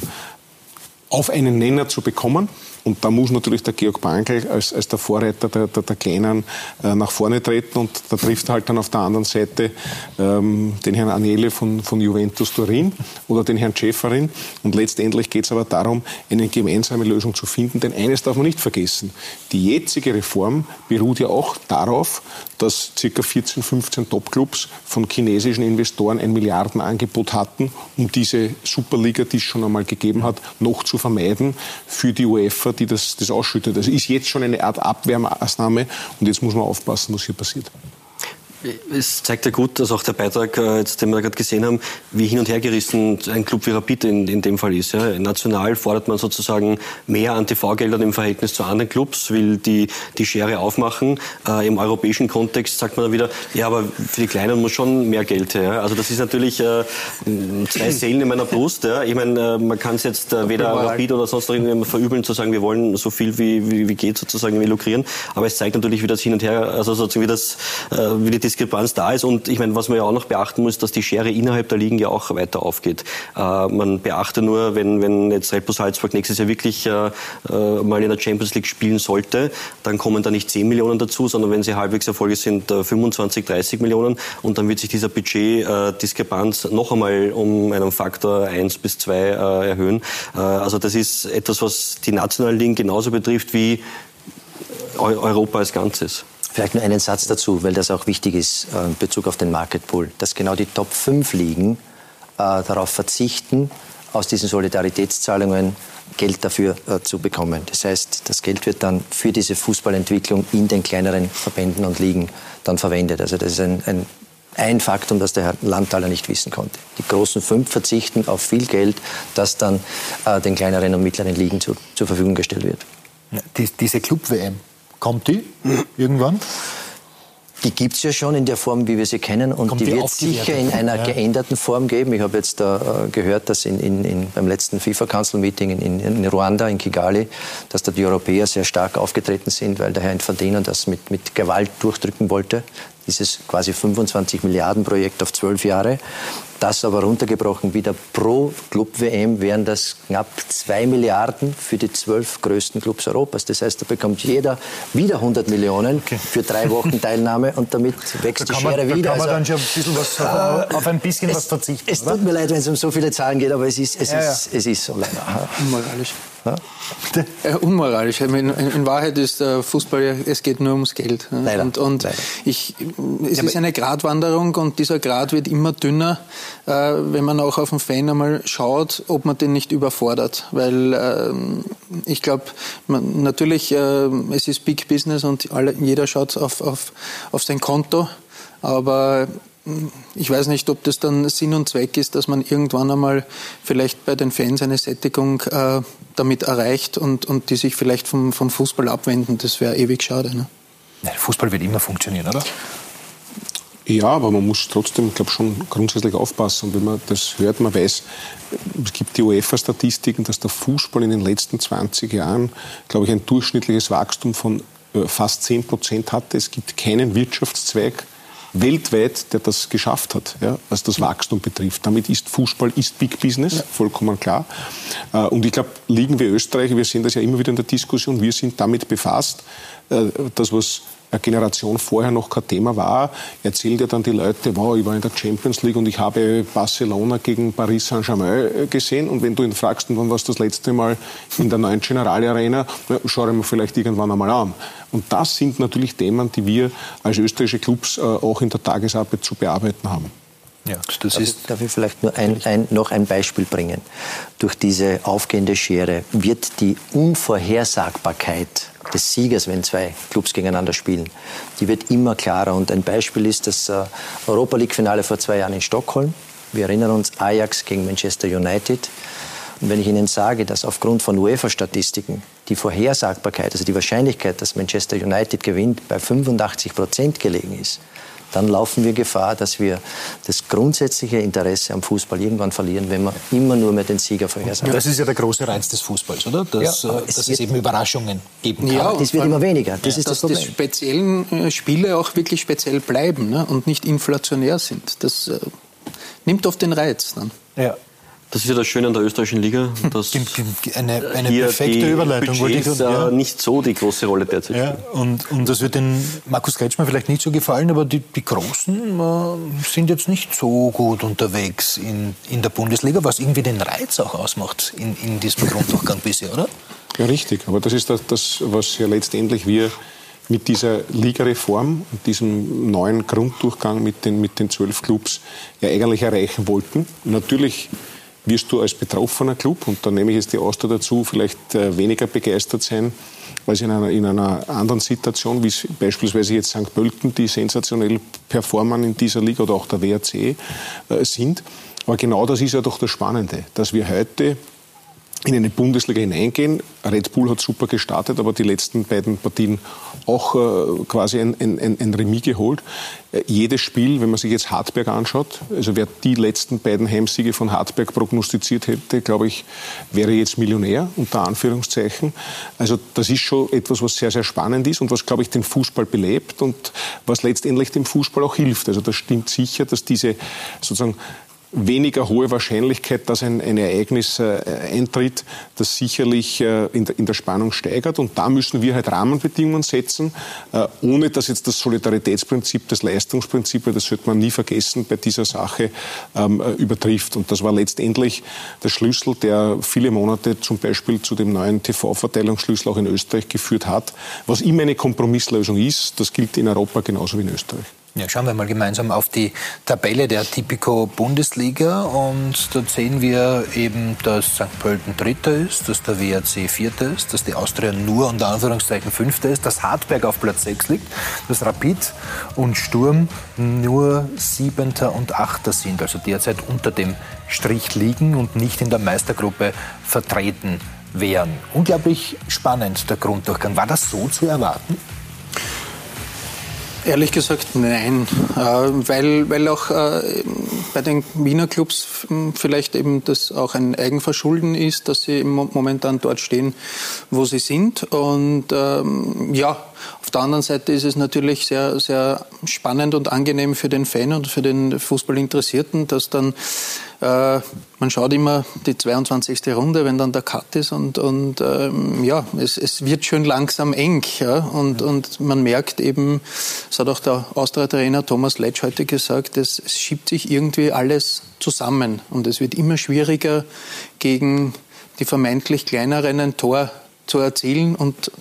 auf einen Nenner zu bekommen. Und da muss natürlich der Georg Bankel als, als der Vorreiter der, der, der Kleinen äh, nach vorne treten. Und da trifft halt dann auf der anderen Seite ähm, den Herrn Anele von, von Juventus Turin oder den Herrn Schäferin. Und letztendlich geht es aber darum, eine gemeinsame Lösung zu finden. Denn eines darf man nicht vergessen. Die jetzige Reform beruht ja auch darauf, dass ca. 14, 15 Topclubs von chinesischen Investoren ein Milliardenangebot hatten, um diese Superliga, die es schon einmal gegeben hat, noch zu vermeiden für die UEFA, die das, das ausschüttet. Also ist jetzt schon eine Art Abwehrmaßnahme und jetzt muss man aufpassen, was hier passiert es zeigt ja gut, dass auch der Beitrag, äh, jetzt, den wir gerade gesehen haben, wie hin und her gerissen ein Club wie Rapid in, in dem Fall ist. Ja. National fordert man sozusagen mehr an TV-Geldern im Verhältnis zu anderen Clubs, will die, die Schere aufmachen. Äh, Im europäischen Kontext sagt man dann wieder, ja, aber für die Kleinen muss schon mehr Geld her. Ja. Also das ist natürlich äh, zwei Seelen in meiner Brust. Ja. Ich meine, äh, man kann es jetzt äh, weder Rapid oder sonst irgendjemand verübeln, zu sagen, wir wollen so viel wie, wie, wie geht sozusagen lukrieren. Aber es zeigt natürlich, wie das hin und her, also sozusagen wie das, äh, wie die Diskrepanz da ist. Und ich meine, was man ja auch noch beachten muss, dass die Schere innerhalb der Ligen ja auch weiter aufgeht. Äh, man beachte nur, wenn, wenn jetzt Red Bull Salzburg nächstes Jahr wirklich äh, äh, mal in der Champions League spielen sollte, dann kommen da nicht 10 Millionen dazu, sondern wenn sie halbwegs erfolgreich sind, 25, äh, 30 Millionen. Und dann wird sich dieser Budget-Diskrepanz äh, noch einmal um einen Faktor 1 bis 2 äh, erhöhen. also das ist etwas, was die nationalen Ligen genauso betrifft wie Europa als Ganzes. Vielleicht nur einen Satz dazu, weil das auch wichtig ist äh, in Bezug auf den Market Pool, dass genau die Top 5 Ligen äh, darauf verzichten, aus diesen Solidaritätszahlungen Geld dafür äh, zu bekommen. Das heißt, das Geld wird dann für diese Fußballentwicklung in den kleineren Verbänden und Ligen dann verwendet. Also das ist ein, ein ein Faktum, das der Herr Landtaler nicht wissen konnte. Die großen fünf verzichten auf viel Geld, das dann äh, den kleineren und mittleren Ligen zu, zur Verfügung gestellt wird. Die, diese Club-WM, Kommt die irgendwann? Die gibt es ja schon in der Form, wie wir sie kennen, und Kommt die, die wird sicher in einer ja. geänderten Form geben. Ich habe jetzt da äh, gehört, dass in, in, in, beim letzten FIFA-Council-Meeting in, in, Ruanda, in Kigali, dass da die Europäer sehr stark aufgetreten sind, weil der Herr Infantino das mit, mit Gewalt durchdrücken wollte dieses quasi 25 Milliarden Projekt auf zwölf Jahre. Das aber runtergebrochen wieder pro Club-WM wären das knapp zwei Milliarden für die zwölf größten Clubs Europas. Das heißt, da bekommt jeder wieder 100 Millionen okay. für drei Wochen Teilnahme und damit wächst die Schere man, wieder. Da kann man also, dann schon ein bisschen was, auf, auf ein bisschen es, was verzichten. Es tut mir leid, wenn es um so viele Zahlen geht, aber es ist, es ja, ist, ja. Es ist so leider. Unmoralisch. Ja? unmoralisch. In, in, Wahrheit ist äh, Fußball, es geht nur ums Geld. Leider. Und, und leider. Ich, es ist eine Gratwanderung und dieser Grad wird immer dünner, äh, wenn man auch auf den Fan einmal schaut, ob man den nicht überfordert. Weil äh, ich glaube, natürlich, äh, es ist Big Business und alle, jeder schaut auf, auf, auf sein Konto. Aber ich weiß nicht, ob das dann Sinn und Zweck ist, dass man irgendwann einmal vielleicht bei den Fans eine Sättigung äh, damit erreicht und, und die sich vielleicht vom, vom Fußball abwenden. Das wäre ewig schade. Ne? Ja, Fußball wird immer funktionieren, oder? Ja, aber man muss trotzdem, glaube schon grundsätzlich aufpassen. Und wenn man das hört, man weiß, es gibt die UEFA-Statistiken, dass der Fußball in den letzten 20 Jahren, glaube ich, ein durchschnittliches Wachstum von äh, fast 10 Prozent hatte. Es gibt keinen Wirtschaftszweig, weltweit, der das geschafft hat, ja, was das Wachstum betrifft. Damit ist Fußball ist Big Business, vollkommen klar. Äh, und ich glaube, liegen wir Österreicher, wir sehen das ja immer wieder in der Diskussion, wir sind damit befasst, äh, das, was eine Generation vorher noch kein Thema war, erzählt ja dann die Leute, wow, ich war in der Champions League und ich habe Barcelona gegen Paris Saint-Germain äh, gesehen. Und wenn du ihn fragst, wann warst du das letzte Mal in der neuen General Arena, schau dir mal vielleicht irgendwann einmal an. Und das sind natürlich Themen, die wir als österreichische Clubs äh, auch in der Tagesarbeit zu bearbeiten haben. Ja, das darf, ist ich, darf ich vielleicht nur ein, ein, noch ein Beispiel bringen? Durch diese aufgehende Schere wird die Unvorhersagbarkeit des Siegers, wenn zwei Clubs gegeneinander spielen, die wird immer klarer. Und ein Beispiel ist das äh, Europa League-Finale vor zwei Jahren in Stockholm. Wir erinnern uns Ajax gegen Manchester United. Und wenn ich Ihnen sage, dass aufgrund von UEFA-Statistiken die Vorhersagbarkeit, also die Wahrscheinlichkeit, dass Manchester United gewinnt, bei 85 Prozent gelegen ist, dann laufen wir Gefahr, dass wir das grundsätzliche Interesse am Fußball irgendwann verlieren, wenn wir immer nur mehr den Sieger vorhersagen. Das ist ja der große Reiz des Fußballs, oder? Dass, ja, es, dass es eben Überraschungen geben kann. Ja, das wird immer weniger. Das ja, ist das dass die speziellen äh, Spiele auch wirklich speziell bleiben ne? und nicht inflationär sind. Das äh, nimmt oft den Reiz dann. Ja. Das ist ja das Schöne an der österreichischen Liga, dass eine, eine perfekte Überleitung wollte ich ja. nicht so die große Rolle derzeit ja, und, und das wird den Markus Kretschmann vielleicht nicht so gefallen, aber die, die Großen äh, sind jetzt nicht so gut unterwegs in, in der Bundesliga, was irgendwie den Reiz auch ausmacht in, in diesem Grunddurchgang bisher, oder? Ja, richtig. Aber das ist das, das was ja letztendlich wir mit dieser Ligareform und diesem neuen Grunddurchgang mit den, mit den zwölf Clubs ja eigentlich erreichen wollten. Natürlich wirst du als betroffener Club, und da nehme ich jetzt die Austria dazu, vielleicht äh, weniger begeistert sein, als in einer, in einer anderen Situation, wie beispielsweise jetzt St. Pölten, die sensationell performen in dieser Liga oder auch der WRC äh, sind. Aber genau das ist ja doch das Spannende, dass wir heute in eine Bundesliga hineingehen. Red Bull hat super gestartet, aber die letzten beiden Partien auch äh, quasi ein, ein, ein Remis geholt. Äh, jedes Spiel, wenn man sich jetzt Hartberg anschaut, also wer die letzten beiden Heimsiege von Hartberg prognostiziert hätte, glaube ich, wäre jetzt Millionär, unter Anführungszeichen. Also das ist schon etwas, was sehr, sehr spannend ist und was, glaube ich, den Fußball belebt und was letztendlich dem Fußball auch hilft. Also das stimmt sicher, dass diese sozusagen weniger hohe Wahrscheinlichkeit, dass ein, ein Ereignis äh, eintritt, das sicherlich äh, in, der, in, der, Spannung steigert. Und da müssen wir halt Rahmenbedingungen setzen, äh, ohne dass jetzt das Solidaritätsprinzip, das Leistungsprinzip, das sollte man nie vergessen, bei dieser Sache ähm, äh, übertrifft. Und das war letztendlich der Schlüssel, der viele Monate zum Beispiel zu dem neuen TV-Verteilungsschlüssel auch in Österreich geführt hat, was immer eine Kompromisslösung ist. Das gilt in Europa genauso wie in Österreich. Ja, schauen wir mal gemeinsam auf die Tabelle der Tipico Bundesliga und dort sehen wir eben, dass St. Pölten Dritter ist, dass der WRC Vierter ist, dass die Austria nur unter Anführungszeichen Fünfter ist, dass Hartberg auf Platz 6 liegt, dass Rapid und Sturm nur Siebenter und Achter sind, also derzeit unter dem Strich liegen und nicht in der Meistergruppe vertreten wären. Unglaublich spannend der Grunddurchgang. War das so zu erwarten? Ehrlich gesagt nein, äh, weil, weil auch äh, bei den Wiener Clubs vielleicht eben das auch ein Eigenverschulden ist, dass sie momentan dort stehen, wo sie sind. Und ähm, ja, auf der anderen Seite ist es natürlich sehr, sehr spannend und angenehm für den Fan und für den Fußballinteressierten, dass dann äh, man schaut immer die 22. Runde, wenn dann der Cut ist und, und ähm, ja, es, es wird schön langsam eng ja, und, ja. und man merkt eben, das hat auch der Austria-Trainer Thomas Letsch heute gesagt, es, es schiebt sich irgendwie alles zusammen und es wird immer schwieriger gegen die vermeintlich kleineren ein Tor zu erzielen und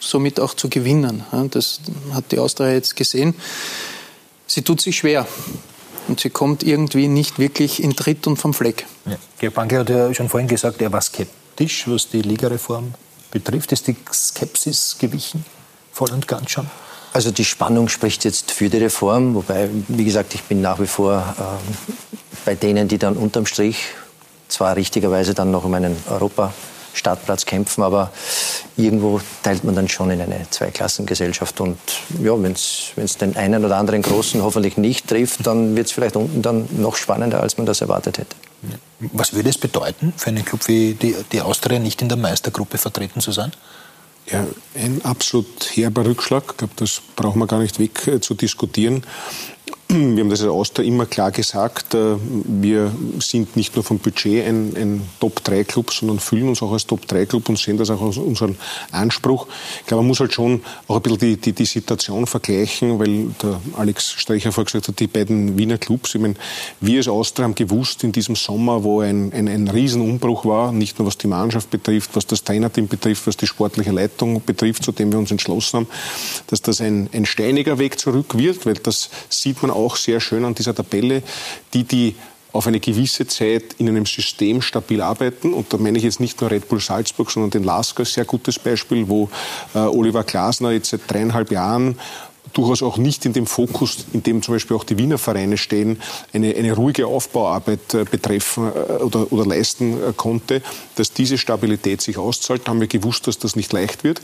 somit auch zu gewinnen. Das hat die Austria jetzt gesehen. Sie tut sich schwer. Und sie kommt irgendwie nicht wirklich in Tritt und vom Fleck. Ja. Georg Banke hat ja schon vorhin gesagt, er war skeptisch, was die Ligareform betrifft. Ist die Skepsis gewichen, voll und ganz schon? Also die Spannung spricht jetzt für die Reform, wobei, wie gesagt, ich bin nach wie vor äh, bei denen, die dann unterm Strich zwar richtigerweise dann noch um einen Europa Startplatz kämpfen, aber irgendwo teilt man dann schon in eine Zweiklassengesellschaft. Und ja, wenn es den einen oder anderen Großen hoffentlich nicht trifft, dann wird es vielleicht unten dann noch spannender, als man das erwartet hätte. Was würde es bedeuten, für einen Club wie die, die Austria nicht in der Meistergruppe vertreten zu sein? Ja, ein absolut herber Rückschlag. Ich glaube, das brauchen wir gar nicht weg äh, zu diskutieren. Wir haben das als Austria immer klar gesagt. Äh, wir sind nicht nur vom Budget ein, ein Top-3-Club, sondern fühlen uns auch als Top-3-Club und sehen das auch als unseren Anspruch. Ich glaube, man muss halt schon auch ein bisschen die, die, die Situation vergleichen, weil der Alex Streicher vorher gesagt hat, die beiden Wiener Clubs, ich meine, wir als Austria haben gewusst in diesem Sommer, wo ein, ein, ein Riesenumbruch war, nicht nur was die Mannschaft betrifft, was das Trainerteam betrifft, was die sportliche Leitung betrifft, zu dem wir uns entschlossen haben, dass das ein, ein steiniger Weg zurück wird, weil das sieht man auch auch sehr schön an dieser Tabelle, die die auf eine gewisse Zeit in einem System stabil arbeiten. Und da meine ich jetzt nicht nur Red Bull Salzburg, sondern den Lasker, sehr gutes Beispiel, wo äh, Oliver Glasner jetzt seit dreieinhalb Jahren durchaus auch nicht in dem Fokus, in dem zum Beispiel auch die Wiener Vereine stehen, eine, eine ruhige Aufbauarbeit äh, betreffen äh, oder, oder leisten äh, konnte, dass diese Stabilität sich auszahlt, haben wir gewusst, dass das nicht leicht wird.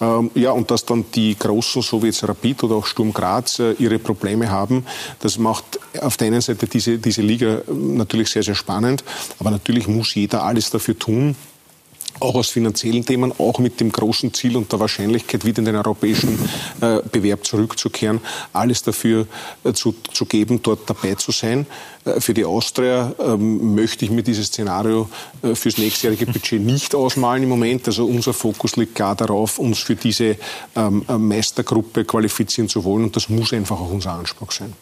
Ähm, ja, und dass dann die Großen, so wie jetzt Rapid oder auch Sturm Graz, ihre Probleme haben, das macht auf der einen Seite diese, diese Liga natürlich sehr, sehr spannend, aber natürlich muss jeder alles dafür tun, auch aus finanziellen Themen, auch mit dem großen Ziel und der Wahrscheinlichkeit, wieder in den europäischen äh, Bewerb zurückzukehren, alles dafür äh, zu, zu geben, dort dabei zu sein. Äh, für die Austria ähm, möchte ich mir dieses Szenario äh, fürs nächstjährige Budget nicht ausmalen im Moment. Also unser Fokus liegt klar darauf, uns für diese ähm, äh, Meistergruppe qualifizieren zu wollen und das muss einfach auch unser Anspruch sein.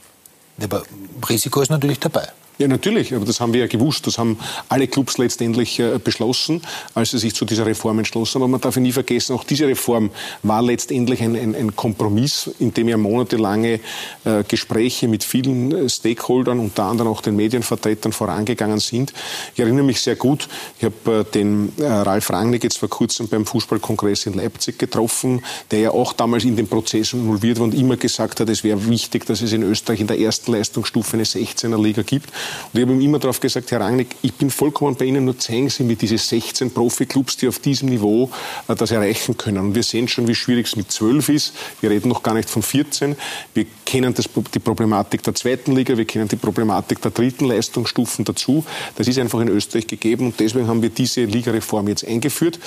Aber Risiko ist natürlich dabei. Ja, natürlich, aber das haben wir ja gewusst. Das haben alle Clubs letztendlich äh, beschlossen, als sie sich zu dieser Reform entschlossen haben. Man darf ja nie vergessen, auch diese Reform war letztendlich ein, ein, ein Kompromiss, in dem ja monatelange äh, Gespräche mit vielen äh, Stakeholdern, unter anderem auch den Medienvertretern, vorangegangen sind. Ich erinnere mich sehr gut, ich habe den Ralf Rangnick jetzt vor kurzem beim Fußballkongress in Leipzig getroffen, der ja auch damals in den Prozess involviert war und immer gesagt hat, es wäre wichtig, dass es in Österreich in der ersten Leistungsstufe eine 16er Liga gibt. Und ich habe ihm immer darauf gesagt, Herr Rangnick, ich bin vollkommen bei Ihnen, nur zeigen Sie mir diese 16 Profiklubs, die auf diesem Niveau äh, das erreichen können. Und wir sehen schon, wie schwierig es mit 12 ist. Wir reden noch gar nicht von 14. Wir kennen das, die Problematik der zweiten Liga, wir kennen die Problematik der dritten Leistungsstufen dazu. Das ist einfach in Österreich gegeben und deswegen haben wir diese Ligareform jetzt eingeführt.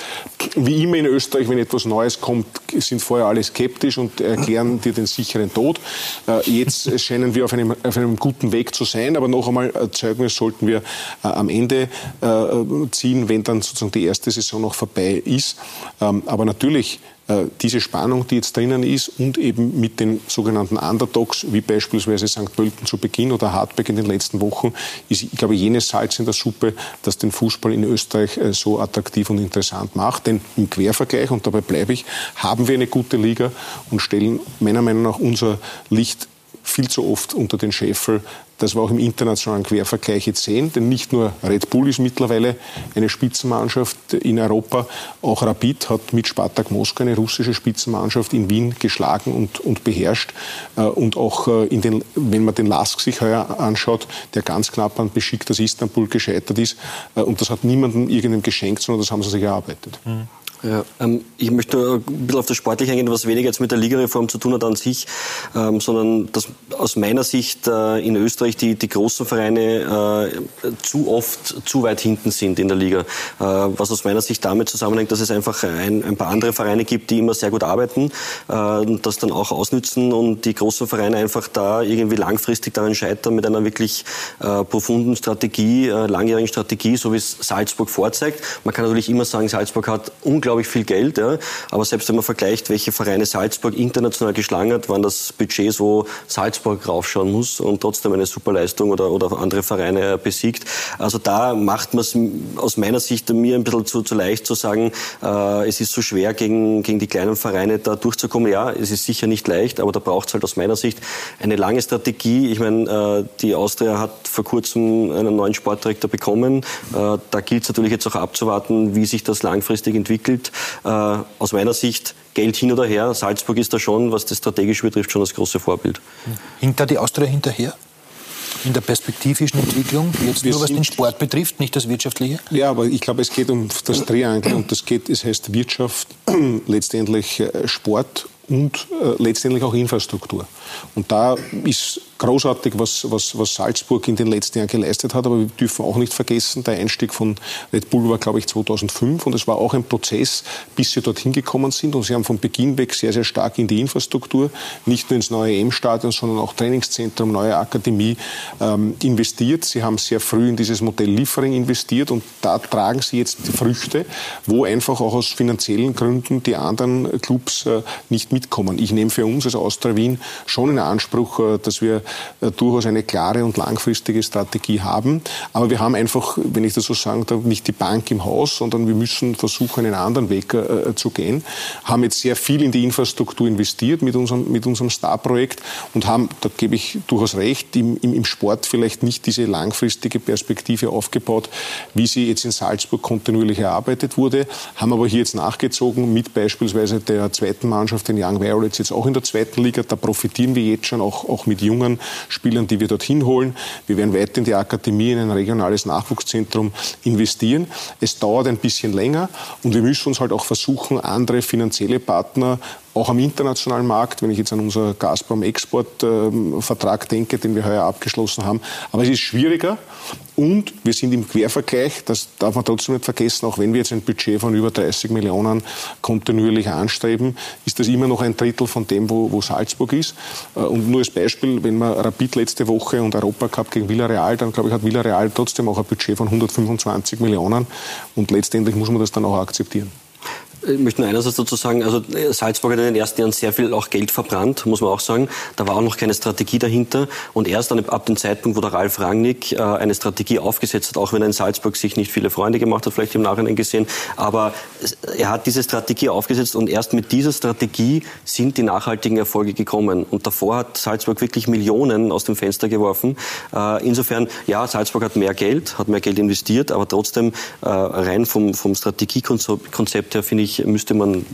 Wie immer in Österreich, wenn etwas Neues kommt, sind vorher alle skeptisch und erklären dir den sicheren Tod. Äh, jetzt scheinen wir auf einem, auf einem guten Weg zu sein, aber noch einmal Zeugnis sollten wir äh, am Ende äh, ziehen, wenn dann sozusagen die erste Saison noch vorbei ist. Ähm, aber natürlich äh, diese Spannung, die jetzt drinnen ist und eben mit den sogenannten Underdogs, wie beispielsweise St. Pölten zu Beginn oder Hartberg in den letzten Wochen, ist, ich glaube, jenes Salz in der Suppe, das den Fußball in Österreich so attraktiv und interessant macht. Denn im Quervergleich, und dabei bleibe ich, haben wir eine gute Liga und stellen meiner Meinung nach unser Licht viel zu oft unter den Scheffel das wir auch im internationalen Quervergleich jetzt sehen. Denn nicht nur Red Bull ist mittlerweile eine Spitzenmannschaft in Europa, auch Rapid hat mit Spartak Moskau eine russische Spitzenmannschaft in Wien geschlagen und, und beherrscht. Äh, und auch äh, den, wenn man den Lask sich heuer anschaut, der ganz knapp an Besiktas Istanbul gescheitert ist. Äh, und das hat niemandem irgendeinem geschenkt, sondern das haben sie sich erarbeitet. Mhm. Ja, ähm, ich möchte ein bisschen auf das Sportliche eingehen, was weniger jetzt mit der Ligareform zu tun hat an sich, ähm, sondern dass aus meiner Sicht äh, in Österreich die, die großen Vereine äh, zu oft zu weit hinten sind in der Liga. Äh, was aus meiner Sicht damit zusammenhängt, dass es einfach ein, ein paar andere Vereine gibt, die immer sehr gut arbeiten, äh, das dann auch ausnützen und die großen Vereine einfach da irgendwie langfristig daran scheitern mit einer wirklich äh, profunden Strategie, äh, langjährigen Strategie, so wie es Salzburg vorzeigt. Man kann natürlich immer sagen, Salzburg hat unglaublich unglaublich viel Geld. Ja. Aber selbst wenn man vergleicht, welche Vereine Salzburg international geschlagen hat, waren das Budgets, wo Salzburg raufschauen muss und trotzdem eine Superleistung oder, oder andere Vereine besiegt. Also da macht man es aus meiner Sicht mir ein bisschen zu, zu leicht zu sagen, äh, es ist so schwer gegen, gegen die kleinen Vereine da durchzukommen. Ja, es ist sicher nicht leicht, aber da braucht es halt aus meiner Sicht eine lange Strategie. Ich meine, äh, die Austria hat vor kurzem einen neuen Sportdirektor bekommen. Äh, da gilt es natürlich jetzt auch abzuwarten, wie sich das langfristig entwickelt gilt. Äh, aus meiner Sicht Geld hin oder her. Salzburg ist da schon, was das strategisch betrifft, schon das große Vorbild. Hinter die Austria hinterher? in der perspektivischen Entwicklung, jetzt Wir nur was den Sport betrifft, nicht das Wirtschaftliche? Ja, aber ich glaube, es geht um das Triangle und das geht, es heißt Wirtschaft, letztendlich äh, Sport und äh, letztendlich auch Infrastruktur. Und da ist großartig, was, was, was Salzburg in den letzten Jahren geleistet hat, aber wir dürfen auch nicht vergessen, der Einstieg von Red Bull war, glaube ich, 2005 und es war auch ein Prozess, bis sie dorthin gekommen sind und sie haben von Beginn weg sehr, sehr stark in die Infrastruktur, nicht nur ins neue M-Stadion, sondern auch Trainingszentrum, neue Akademie ähm, investiert. Sie haben sehr früh in dieses Modell Liefering investiert und da tragen sie jetzt Früchte, wo einfach auch aus finanziellen Gründen die anderen Clubs äh, nicht mitkommen. Ich nehme für uns als Austria Wien schon in Anspruch, äh, dass wir äh, durchaus eine klare und langfristige Strategie haben. Aber wir haben einfach, wenn ich das so sagen darf, nicht die Bank im Haus, sondern wir müssen versuchen, einen anderen Weg äh, zu gehen. Haben jetzt sehr viel in die Infrastruktur investiert mit unserem, mit unserem Star-Projekt und haben, da gebe ich durchaus recht, im, im, im Sport vielleicht nicht diese langfristige Perspektive aufgebaut, wie sie jetzt in Salzburg kontinuierlich erarbeitet wurde, haben aber hier jetzt nachgezogen mit beispielsweise der zweiten Mannschaft, den Young Violets, jetzt auch in der zweiten Liga. Da profitieren wir jetzt schon auch, auch mit jungen Spielern, die wir dorthin holen. Wir werden weiter in die Akademie, in ein regionales Nachwuchszentrum investieren. Es dauert ein bisschen länger und wir müssen uns halt auch versuchen, andere finanzielle Partner auch am internationalen Markt, wenn ich jetzt an unser Gazprom-Export-Vertrag denke, den wir heuer abgeschlossen haben. Aber es ist schwieriger und wir sind im Quervergleich, das darf man trotzdem nicht vergessen, auch wenn wir jetzt ein Budget von über 30 Millionen kontinuierlich anstreben, ist das immer noch ein Drittel von dem, wo, wo Salzburg ist. Äh, und nur als Beispiel, wenn man Rapid letzte Woche und Europacup gegen Villarreal, dann glaube ich, hat Villarreal trotzdem auch ein Budget von 125 Millionen und letztendlich muss man das dann auch akzeptieren. Ich möchte nur einerseits dazu sagen, also äh, Salzburg hat in den ersten Jahren sehr viel auch Geld verbrannt, muss man auch sagen. Da war auch noch keine Strategie dahinter. Und erst dann ab dem Zeitpunkt, wo der Ralf Rangnick äh, eine Strategie aufgesetzt hat, auch wenn er in Salzburg sich nicht viele Freunde gemacht hat, vielleicht im Nachhinein gesehen, aber er hat diese Strategie aufgesetzt und erst mit dieser Strategie sind die nachhaltigen Erfolge gekommen. Und davor hat Salzburg wirklich Millionen aus dem Fenster geworfen. Äh, insofern, ja, Salzburg hat mehr Geld, hat mehr Geld investiert, aber trotzdem rein vom, vom Strategiekonzept her finde ich, ich, müsste man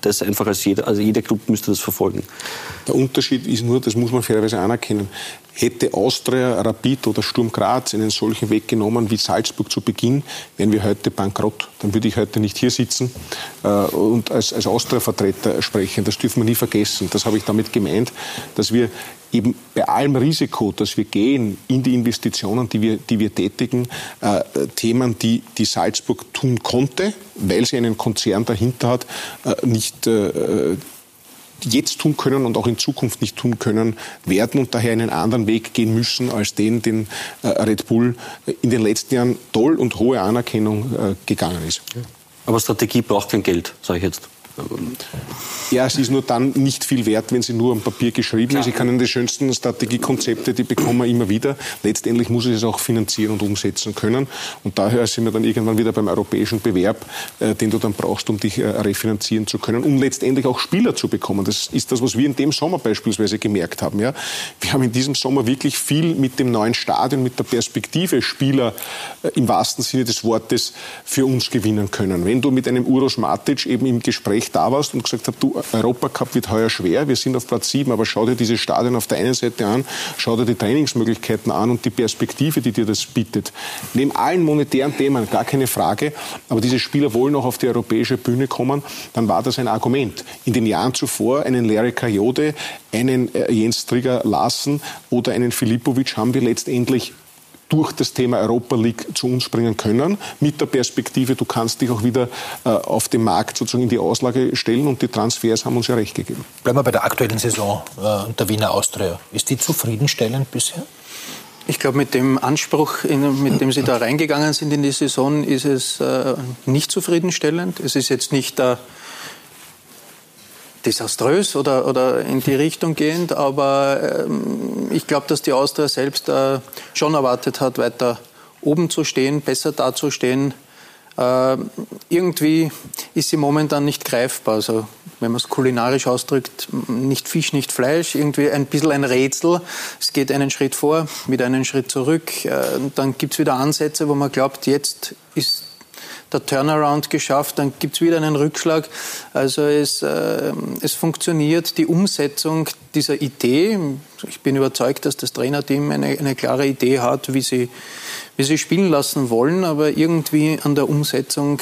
das einfach als jeder, also jeder Club müsste das verfolgen. Der Unterschied ist nur, das muss man fairerweise anerkennen, hätte Austria, Rapid oder Sturm Graz einen solchen Weg genommen wie Salzburg zu Beginn, wären wir heute bankrott. Dann würde ich heute nicht hier sitzen äh, und als, als Austria-Vertreter sprechen. Das dürfen wir nie vergessen. Das habe ich damit gemeint, dass wir eben bei allem Risiko, dass wir gehen in die Investitionen, die wir, die wir tätigen, äh, Themen, die, die Salzburg tun konnte, weil sie einen Konzern dahinter hat, äh, nicht äh, jetzt tun können und auch in Zukunft nicht tun können werden und daher einen anderen Weg gehen müssen als den, den äh, Red Bull in den letzten Jahren toll und hohe Anerkennung äh, gegangen ist. Aber Strategie braucht kein Geld, sage ich jetzt. Ja, es ist nur dann nicht viel wert, wenn sie nur am Papier geschrieben Klar. ist. Ich kann Ihnen die schönsten Strategiekonzepte, die bekommen wir immer wieder. Letztendlich muss ich es auch finanzieren und umsetzen können. Und daher sind wir dann irgendwann wieder beim europäischen Bewerb, äh, den du dann brauchst, um dich äh, refinanzieren zu können, um letztendlich auch Spieler zu bekommen. Das ist das, was wir in dem Sommer beispielsweise gemerkt haben. Ja? Wir haben in diesem Sommer wirklich viel mit dem neuen Stadion, mit der Perspektive Spieler äh, im wahrsten Sinne des Wortes für uns gewinnen können. Wenn du mit einem Uros Matic eben im Gespräch Gespräch da warst und gesagt hast, du, Europacup wird heuer schwer, wir sind auf Platz 7, aber schau dir dieses Stadion auf der einen Seite an, schau dir die Trainingsmöglichkeiten an und die Perspektive, die dir das bietet. Neben allen monetären Themen, gar keine Frage, aber diese Spieler wollen auch auf die europäische Bühne kommen, dann war das ein Argument. In den Jahren zuvor einen Larry Kajode, einen äh, Jens Trigger Larsen oder einen Filipovic haben wir letztendlich durch das Thema Europa League zu uns bringen können, mit der Perspektive, du kannst dich auch wieder äh, auf dem Markt sozusagen in die Auslage stellen und die Transfers haben uns ja recht gegeben. Bleiben wir bei der aktuellen Saison äh, der Wiener Austria. Ist die zufriedenstellend bisher? Ich glaube, mit dem Anspruch, in, mit dem Sie da reingegangen sind in die Saison, ist es äh, nicht zufriedenstellend. Es ist jetzt nicht äh, desaströs oder, oder in die Richtung gehend, aber ähm, ich glaube, dass die Austria selbst äh, schon erwartet hat, weiter oben zu stehen, besser dazustehen. Äh, irgendwie ist sie momentan nicht greifbar. Also, wenn man es kulinarisch ausdrückt, nicht Fisch, nicht Fleisch, irgendwie ein bisschen ein Rätsel. Es geht einen Schritt vor, wieder einen Schritt zurück. Äh, dann gibt es wieder Ansätze, wo man glaubt, jetzt ist der Turnaround geschafft, dann gibt es wieder einen Rückschlag. Also es, äh, es funktioniert die Umsetzung dieser Idee. Ich bin überzeugt, dass das Trainerteam eine, eine klare Idee hat, wie sie, wie sie spielen lassen wollen, aber irgendwie an der Umsetzung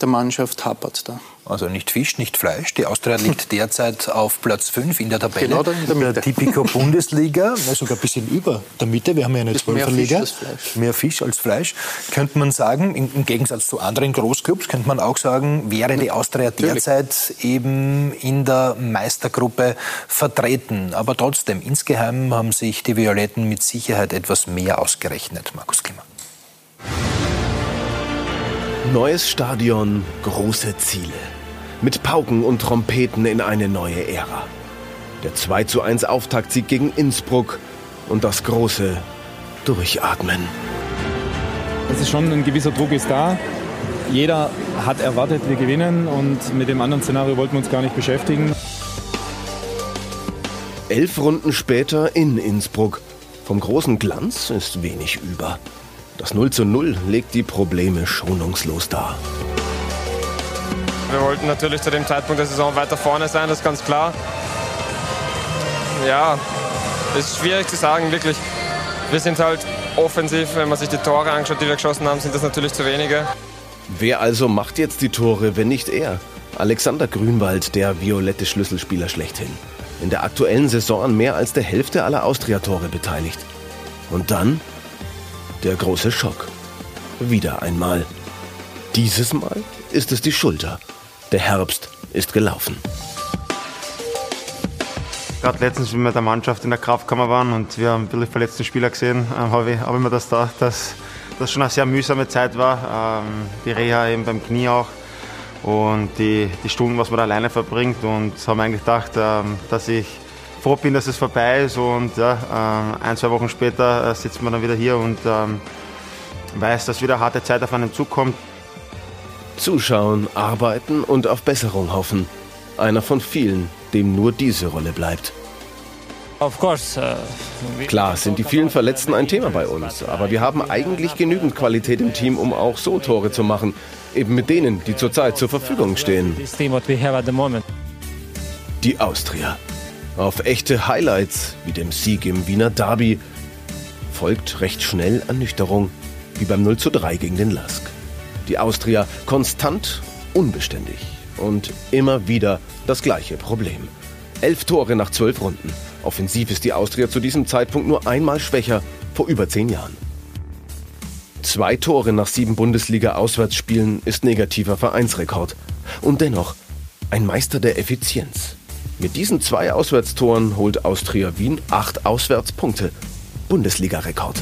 der Mannschaft hapert da. Also nicht Fisch, nicht Fleisch. Die Austria liegt derzeit auf Platz 5 in der Tabelle. Genau in der Mitte. Der Tipico Bundesliga, sogar ein bisschen über der Mitte. Wir haben ja eine Zwölferliga. Mehr Fisch als Fleisch. Mehr Fisch als Fleisch. Könnte man sagen, im Gegensatz zu anderen Großclubs, könnte man auch sagen, wäre die Austria derzeit eben in der Meistergruppe vertreten. Aber trotzdem, insgeheim haben sich die Violetten mit Sicherheit etwas mehr ausgerechnet. Markus Klimmer. Neues Stadion, große Ziele. Mit Pauken und Trompeten in eine neue Ära. Der 2 zu 1 Auftaktsieg gegen Innsbruck und das große Durchatmen. Es ist schon ein gewisser Druck ist da. Jeder hat erwartet, wir gewinnen und mit dem anderen Szenario wollten wir uns gar nicht beschäftigen. Elf Runden später in Innsbruck. Vom großen Glanz ist wenig über. Das 0 zu 0 legt die Probleme schonungslos dar. Wir wollten natürlich zu dem Zeitpunkt der Saison weiter vorne sein, das ist ganz klar. Ja, ist schwierig zu sagen, wirklich. Wir sind halt offensiv, wenn man sich die Tore anschaut, die wir geschossen haben, sind das natürlich zu wenige. Wer also macht jetzt die Tore, wenn nicht er? Alexander Grünwald, der violette Schlüsselspieler schlechthin. In der aktuellen Saison an mehr als der Hälfte aller Austria-Tore beteiligt. Und dann der große Schock. Wieder einmal. Dieses Mal ist es die Schulter. Der Herbst ist gelaufen. Gerade letztens, wie wir mit der Mannschaft in der Kraftkammer waren und wir haben ein bisschen verletzten Spieler gesehen, äh, habe ich, hab ich mir das gedacht, dass das schon eine sehr mühsame Zeit war. Ähm, die Reha eben beim Knie auch und die, die Stunden, was man da alleine verbringt. Und haben eigentlich gedacht, ähm, dass ich froh bin, dass es vorbei ist. Und ja, ähm, ein, zwei Wochen später äh, sitzt man dann wieder hier und ähm, weiß, dass wieder harte Zeit auf einen zukommt. Zuschauen, arbeiten und auf Besserung hoffen. Einer von vielen, dem nur diese Rolle bleibt. uh, Klar sind die vielen Verletzten ein Thema bei uns, aber wir haben eigentlich genügend Qualität im Team, um auch so Tore zu machen. Eben mit denen, die zurzeit zur Verfügung stehen. Die Austria. Auf echte Highlights, wie dem Sieg im Wiener Derby, folgt recht schnell Ernüchterung, wie beim 0 zu 3 gegen den Lask. Die Austria konstant, unbeständig und immer wieder das gleiche Problem. Elf Tore nach zwölf Runden. Offensiv ist die Austria zu diesem Zeitpunkt nur einmal schwächer, vor über zehn Jahren. Zwei Tore nach sieben Bundesliga-Auswärtsspielen ist negativer Vereinsrekord. Und dennoch ein Meister der Effizienz. Mit diesen zwei Auswärtstoren holt Austria Wien acht Auswärtspunkte. Bundesliga-Rekord.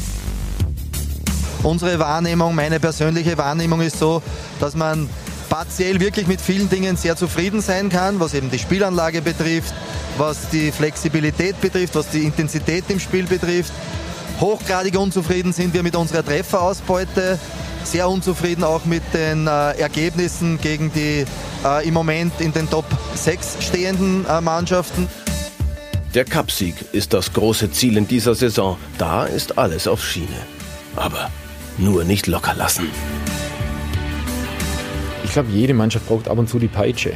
Unsere Wahrnehmung, meine persönliche Wahrnehmung ist so, dass man partiell wirklich mit vielen Dingen sehr zufrieden sein kann, was eben die Spielanlage betrifft, was die Flexibilität betrifft, was die Intensität im Spiel betrifft. Hochgradig unzufrieden sind wir mit unserer Trefferausbeute, sehr unzufrieden auch mit den äh, Ergebnissen gegen die äh, im Moment in den Top 6 stehenden äh, Mannschaften. Der Cupsieg ist das große Ziel in dieser Saison. Da ist alles auf Schiene. Aber nur nicht locker lassen. Ich glaube, jede Mannschaft braucht ab und zu die Peitsche.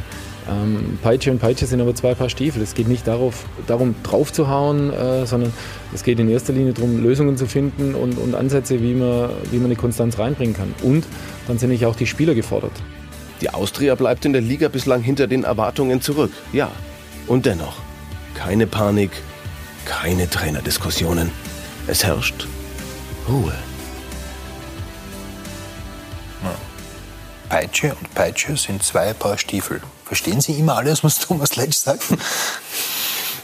Ähm, Peitsche und Peitsche sind aber zwei Paar Stiefel. Es geht nicht darauf, darum, drauf zu hauen, äh, sondern es geht in erster Linie darum, Lösungen zu finden und, und Ansätze, wie man, wie man eine Konstanz reinbringen kann. Und dann sind nicht auch die Spieler gefordert. Die Austria bleibt in der Liga bislang hinter den Erwartungen zurück. Ja. Und dennoch, keine Panik, keine Trainerdiskussionen. Es herrscht Ruhe. Peitsche und Peitsche sind zwei Paar Stiefel. Verstehen Sie immer alles, was Thomas Letsch sagt?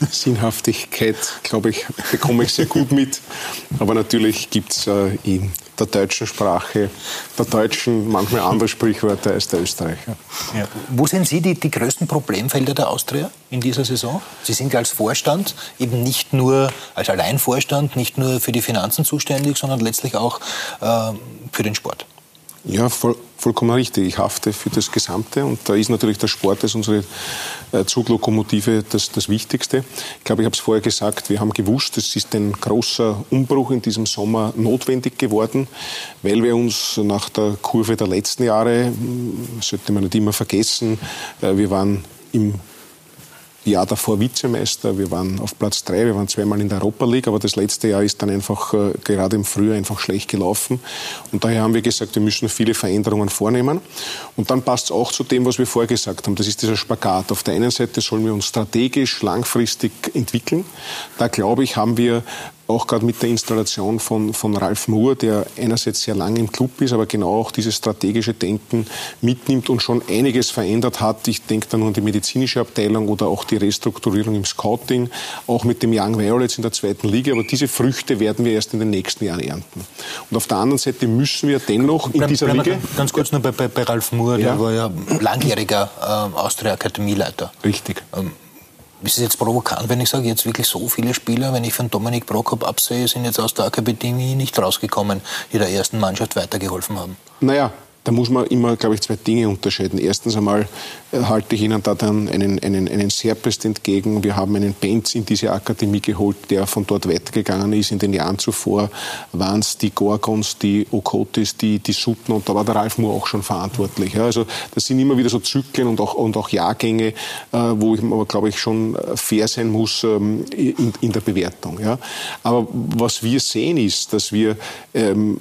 Sinnhaftigkeit, glaube ich, bekomme ich sehr gut mit. Aber natürlich gibt es äh, in der deutschen Sprache, der Deutschen manchmal andere Sprichwörter als der Österreicher. Ja. Wo sehen Sie die, die größten Problemfelder der Austria in dieser Saison? Sie sind ja als Vorstand eben nicht nur als Alleinvorstand, nicht nur für die Finanzen zuständig, sondern letztlich auch äh, für den Sport. Ja, voll, vollkommen richtig. Ich hafte für das Gesamte und da ist natürlich der Sport als unsere äh, Zuglokomotive das, das Wichtigste. Ich glaube, ich habe es vorher gesagt, wir haben gewusst, es ist ein großer Umbruch in diesem Sommer notwendig geworden, weil wir uns nach der Kurve der letzten Jahre, sollte man nicht immer vergessen, äh, wir waren im Jahr davor Vizemeister. Wir waren auf Platz drei, wir waren zweimal in der Europa League, aber das letzte Jahr ist dann einfach äh, gerade im Frühjahr einfach schlecht gelaufen. Und daher haben wir gesagt, wir müssen viele Veränderungen vornehmen. Und dann passt es auch zu dem, was wir vorher gesagt haben. Das ist dieser Spagat. Auf der einen Seite sollen wir uns strategisch langfristig entwickeln. Da glaube ich, haben wir auch gerade mit der Installation von, von Ralf Moore, der einerseits sehr lange im Club ist, aber genau auch dieses strategische Denken mitnimmt und schon einiges verändert hat. Ich denke da nur an die medizinische Abteilung oder auch die Restrukturierung im Scouting, auch mit dem Young Violets in der zweiten Liga. Aber diese Früchte werden wir erst in den nächsten Jahren ernten. Und auf der anderen Seite müssen wir dennoch in dieser Liga... Ganz kurz nur bei, bei, bei Ralf Moore, ja. der war ja langjähriger äh, Austria-Akademieleiter. Richtig. Ähm, ist es jetzt provokant, wenn ich sage, jetzt wirklich so viele Spieler, wenn ich von Dominik Prokop absehe, sind jetzt aus der Akademie nicht rausgekommen, die der ersten Mannschaft weitergeholfen haben? Naja, da muss man immer, glaube ich, zwei Dinge unterscheiden. Erstens einmal halte ich Ihnen da dann einen, einen, einen Serpest entgegen. Wir haben einen Benz in diese Akademie geholt, der von dort weitergegangen ist. In den Jahren zuvor waren es die Gorgons, die Okotis, die, die Sutten und da war der Ralf Moore auch schon verantwortlich. Ja, also das sind immer wieder so Zyklen und auch, und auch Jahrgänge, äh, wo ich aber, glaube ich, schon fair sein muss ähm, in, in, der Bewertung. Ja. Aber was wir sehen ist, dass wir ähm,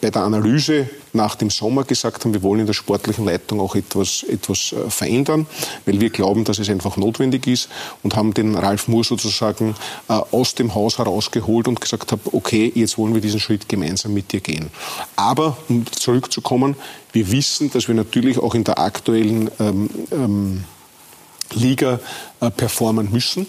bei der Analyse nach dem Sommer gesagt haben, wir wollen in der sportlichen Leitung auch etwas, etwas äh, verändern, weil wir glauben, dass es einfach notwendig ist und haben den Ralf Moore sozusagen äh, aus dem Haus herausgeholt und gesagt haben, okay, jetzt wollen wir diesen Schritt gemeinsam mit dir gehen. Aber, um zurückzukommen, wir wissen, dass wir natürlich auch in der aktuellen ähm, ähm, Liga äh, performen müssen.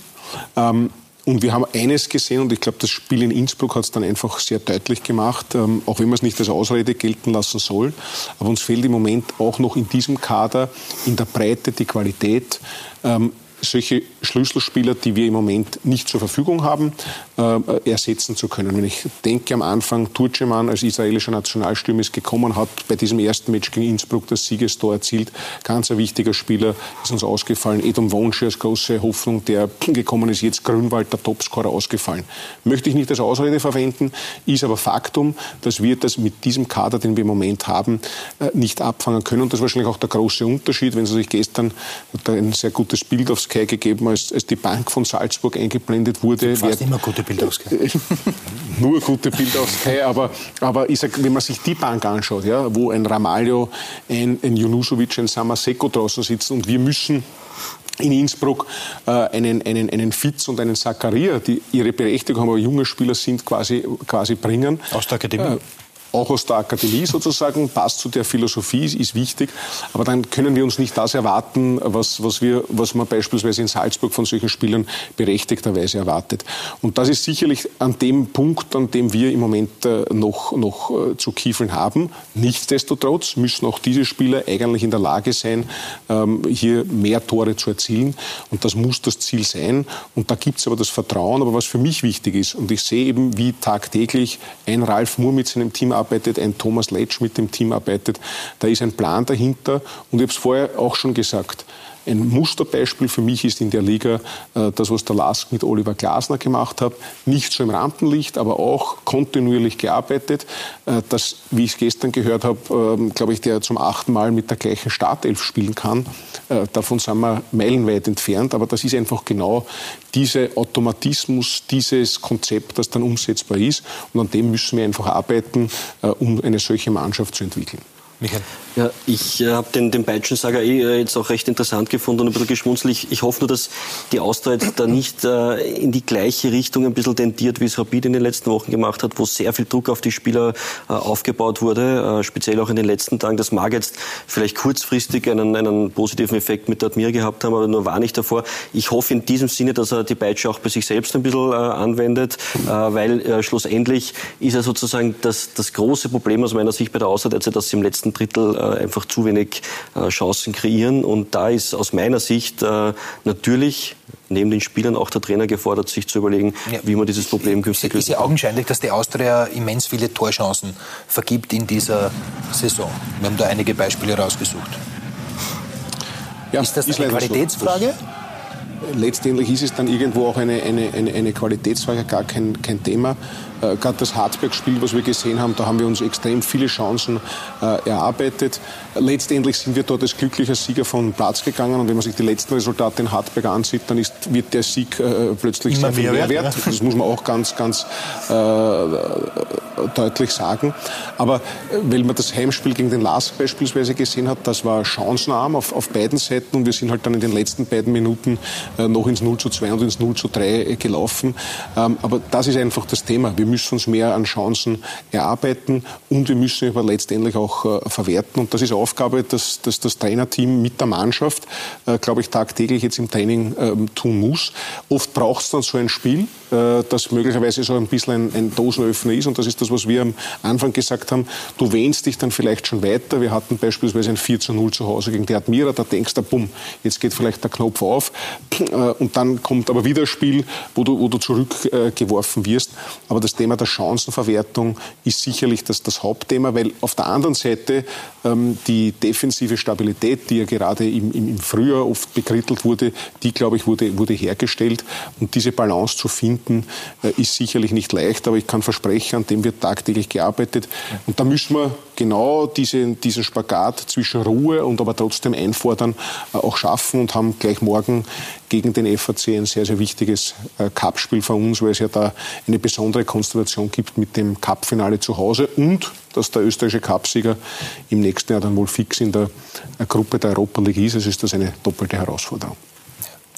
Ähm, und wir haben eines gesehen, und ich glaube, das Spiel in Innsbruck hat es dann einfach sehr deutlich gemacht, ähm, auch wenn man es nicht als Ausrede gelten lassen soll. Aber uns fehlt im Moment auch noch in diesem Kader in der Breite die Qualität. Ähm, solche Schlüsselspieler, die wir im Moment nicht zur Verfügung haben, äh, ersetzen zu können. Wenn ich denke am Anfang, Turceman als israelischer Nationalstürmer ist gekommen, hat bei diesem ersten Match gegen Innsbruck das Siegestor erzielt. Ganz ein wichtiger Spieler ist uns ausgefallen. Edom Wonsche als große Hoffnung, der gekommen ist, jetzt Grünwald, der Topscorer, ausgefallen. Möchte ich nicht als Ausrede verwenden, ist aber Faktum, dass wir das mit diesem Kader, den wir im Moment haben, äh, nicht abfangen können. Und das ist wahrscheinlich auch der große Unterschied. Wenn Sie sich gestern ein sehr gutes Bild aufs Sky gegeben, als, als die Bank von Salzburg eingeblendet wurde. Fast immer gute Sky. Nur gute Sky, aber, aber ich sag, wenn man sich die Bank anschaut, ja, wo ein Ramalho, ein, ein Junusovic, ein Samaseko draußen sitzen und wir müssen in Innsbruck äh, einen, einen, einen Fitz und einen Zakaria, die ihre Berechtigung haben, aber junge Spieler sind, quasi, quasi bringen. Aus der Akademie? Äh, auch aus der Akademie sozusagen, passt zu der Philosophie, ist wichtig. Aber dann können wir uns nicht das erwarten, was, was, wir, was man beispielsweise in Salzburg von solchen Spielern berechtigterweise erwartet. Und das ist sicherlich an dem Punkt, an dem wir im Moment äh, noch, noch äh, zu kiefeln haben. Nichtsdestotrotz müssen auch diese Spieler eigentlich in der Lage sein, ähm, hier mehr Tore zu erzielen. Und das muss das Ziel sein. Und da gibt es aber das Vertrauen. Aber was für mich wichtig ist, und ich sehe eben, wie tagtäglich ein Ralf Moore mit seinem Team arbeitet, ein Thomas Letsch mit dem Team arbeitet. Da ist ein Plan dahinter. Und ich habe es vorher auch schon gesagt. Ein Musterbeispiel für mich ist in der Liga äh, das, was der Lask mit Oliver Glasner gemacht hat. Nicht so im Rampenlicht, aber auch kontinuierlich gearbeitet. Äh, das, wie ich es gestern gehört habe, ähm, glaube ich, der zum achten Mal mit der gleichen Startelf spielen kann. Äh, davon sind wir meilenweit entfernt. Aber das ist einfach genau dieser Automatismus, dieses Konzept, das dann umsetzbar ist. Und an dem müssen wir einfach arbeiten, um eine solche Mannschaft zu entwickeln. Michael. Ja, ich äh, habe den, den Peitschensager eh äh, jetzt auch recht interessant gefunden und ein bisschen geschmunzelt. Ich, hoffe nur, dass die Austria jetzt da nicht äh, in die gleiche Richtung ein bisschen tendiert, wie es Rapid in den letzten Wochen gemacht hat, wo sehr viel Druck auf die Spieler äh, aufgebaut wurde, äh, speziell auch in den letzten Tagen. Das mag jetzt vielleicht kurzfristig einen, einen positiven Effekt mit der Admir gehabt haben, aber nur war nicht davor. Ich hoffe in diesem Sinne, dass er die Peitsche auch bei sich selbst ein bisschen äh, anwendet, weil schlussendlich ist er sozusagen das, das große Problem aus meiner Sicht bei der Austria, dass sie im letzten Drittel äh, einfach zu wenig äh, Chancen kreieren. Und da ist aus meiner Sicht äh, natürlich neben den Spielern auch der Trainer gefordert, sich zu überlegen, ja. wie man dieses Problem künftig löst. Es ist ja augenscheinlich, dass die Austria immens viele Torchancen vergibt in dieser Saison. Wir haben da einige Beispiele rausgesucht. Ja, ist das eine Qualitätsfrage? So. Letztendlich ist es dann irgendwo auch eine, eine, eine, eine Qualitätsfrage, gar kein, kein Thema. Äh, Gerade das Harzberg-Spiel, was wir gesehen haben, da haben wir uns extrem viele Chancen äh, erarbeitet. Letztendlich sind wir dort als glücklicher Sieger von Platz gegangen. Und wenn man sich die letzten Resultate in Hartberg ansieht, dann ist, wird der Sieg äh, plötzlich Immer sehr viel mehr wert. Das muss man auch ganz, ganz äh, deutlich sagen. Aber äh, weil man das Heimspiel gegen den Lask beispielsweise gesehen hat, das war chancenarm auf, auf beiden Seiten. Und wir sind halt dann in den letzten beiden Minuten noch ins 0 zu 2 und ins 0 zu 3 gelaufen. Ähm, aber das ist einfach das Thema. Wir müssen uns mehr an Chancen erarbeiten und wir müssen aber letztendlich auch äh, verwerten. Und das ist Aufgabe, dass, dass das Trainerteam mit der Mannschaft, äh, glaube ich, tagtäglich jetzt im Training ähm, tun muss. Oft braucht es dann so ein Spiel, äh, das möglicherweise so ein bisschen ein, ein Dosenöffner ist. Und das ist das, was wir am Anfang gesagt haben. Du wähnst dich dann vielleicht schon weiter. Wir hatten beispielsweise ein 4 zu 0 zu Hause gegen die Admira. Da denkst du, bumm, jetzt geht vielleicht der Knopf auf. Und dann kommt aber wieder ein Spiel, wo du, wo du zurückgeworfen wirst. Aber das Thema der Chancenverwertung ist sicherlich das, das Hauptthema, weil auf der anderen Seite ähm, die defensive Stabilität, die ja gerade im, im, im Frühjahr oft bekrittelt wurde, die, glaube ich, wurde, wurde hergestellt. Und diese Balance zu finden, äh, ist sicherlich nicht leicht, aber ich kann versprechen, an dem wird tagtäglich gearbeitet. Und da müssen wir genau diese, diesen Spagat zwischen Ruhe und aber trotzdem einfordern äh, auch schaffen und haben gleich morgen gegen den FAC ein sehr, sehr wichtiges äh, Cup-Spiel für uns, weil es ja da eine besondere Konstellation gibt mit dem Cup-Finale zu Hause und dass der österreichische Cupsieger im nächsten Jahr dann wohl fix in der äh, Gruppe der Europa League ist. Also ist das eine doppelte Herausforderung.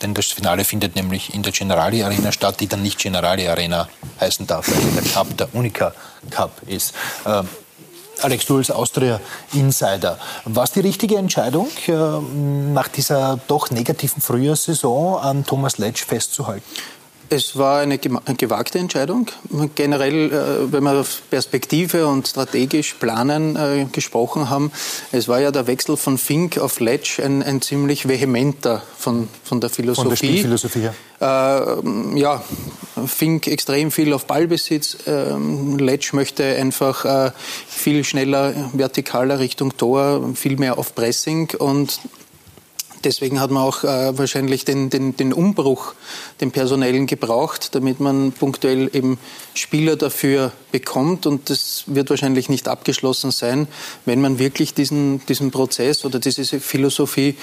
Denn das Finale findet nämlich in der Generali Arena statt, die dann nicht Generali Arena heißen darf, weil der Cup der Unica Cup ist. Ähm, Alex, du als Austria-Insider. War es die richtige Entscheidung, äh, nach dieser doch negativen Frühjahrssaison an Thomas Letsch festzuhalten? Es war eine gewagte Entscheidung. Generell, äh, wenn wir auf Perspektive und strategisch planen äh, gesprochen haben, es war ja der Wechsel von Fink auf Letsch ein, ein ziemlich vehementer von, von der Philosophie. Von der Spielphilosophie, ja. Äh, ja, Fink extrem viel auf Ballbesitz. Ähm, Letsch möchte einfach äh, viel schneller, vertikaler Richtung Tor, viel mehr auf Pressing und Deswegen hat man auch äh, wahrscheinlich den, den, den Umbruch, den personellen gebraucht, damit man punktuell eben Spieler dafür bekommt. Und das wird wahrscheinlich nicht abgeschlossen sein, wenn man wirklich diesen, diesen Prozess oder diese Philosophie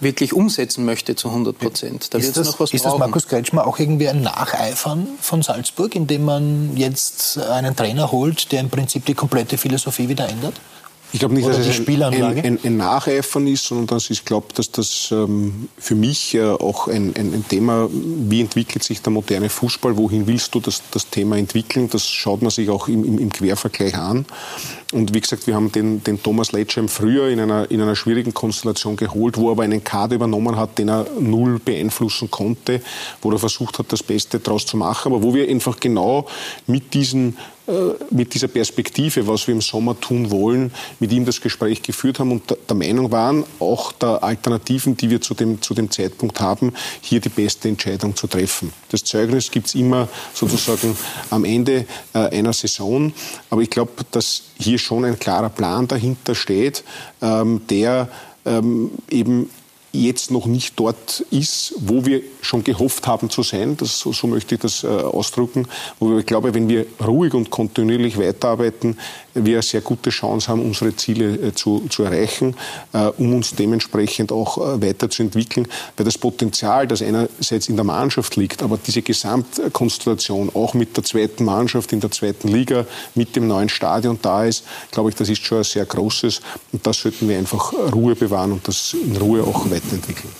wirklich umsetzen möchte zu 100 Prozent. Da ist das, noch was ist das Markus Kretschmer auch irgendwie ein Nacheifern von Salzburg, indem man jetzt einen Trainer holt, der im Prinzip die komplette Philosophie wieder ändert? Ich glaube nicht, dass es ein, ein, ein, Nacheifern ist, sondern dass ich glaube, dass das ähm, für mich äh, auch ein, ein, Thema, wie entwickelt sich der moderne Fußball, wohin willst du das, das Thema entwickeln, das schaut man sich auch im, im, im Quervergleich an. Und wie gesagt, wir haben den, den Thomas Letscher im Frühjahr in einer, in einer schwierigen Konstellation geholt, wo er aber einen Kader übernommen hat, den er null beeinflussen konnte, wo er versucht hat, das Beste daraus zu machen, aber wo wir einfach genau mit diesen mit dieser Perspektive, was wir im Sommer tun wollen, mit ihm das Gespräch geführt haben und der Meinung waren, auch der Alternativen, die wir zu dem, zu dem Zeitpunkt haben, hier die beste Entscheidung zu treffen. Das Zeugnis gibt es immer sozusagen am Ende äh, einer Saison, aber ich glaube, dass hier schon ein klarer Plan dahinter steht, ähm, der ähm, eben jetzt noch nicht dort ist, wo wir schon gehofft haben zu sein. Das, so, so möchte ich das äh, ausdrücken. Wo ich glaube, wenn wir ruhig und kontinuierlich weiterarbeiten, wir eine sehr gute Chance haben, unsere Ziele äh, zu, zu erreichen, äh, um uns dementsprechend auch äh, weiterzuentwickeln. Weil das Potenzial, das einerseits in der Mannschaft liegt, aber diese Gesamtkonstellation auch mit der zweiten Mannschaft in der zweiten Liga, mit dem neuen Stadion da ist, glaube ich, das ist schon ein sehr großes. Und das sollten wir einfach Ruhe bewahren und das in Ruhe auch weiterentwickeln.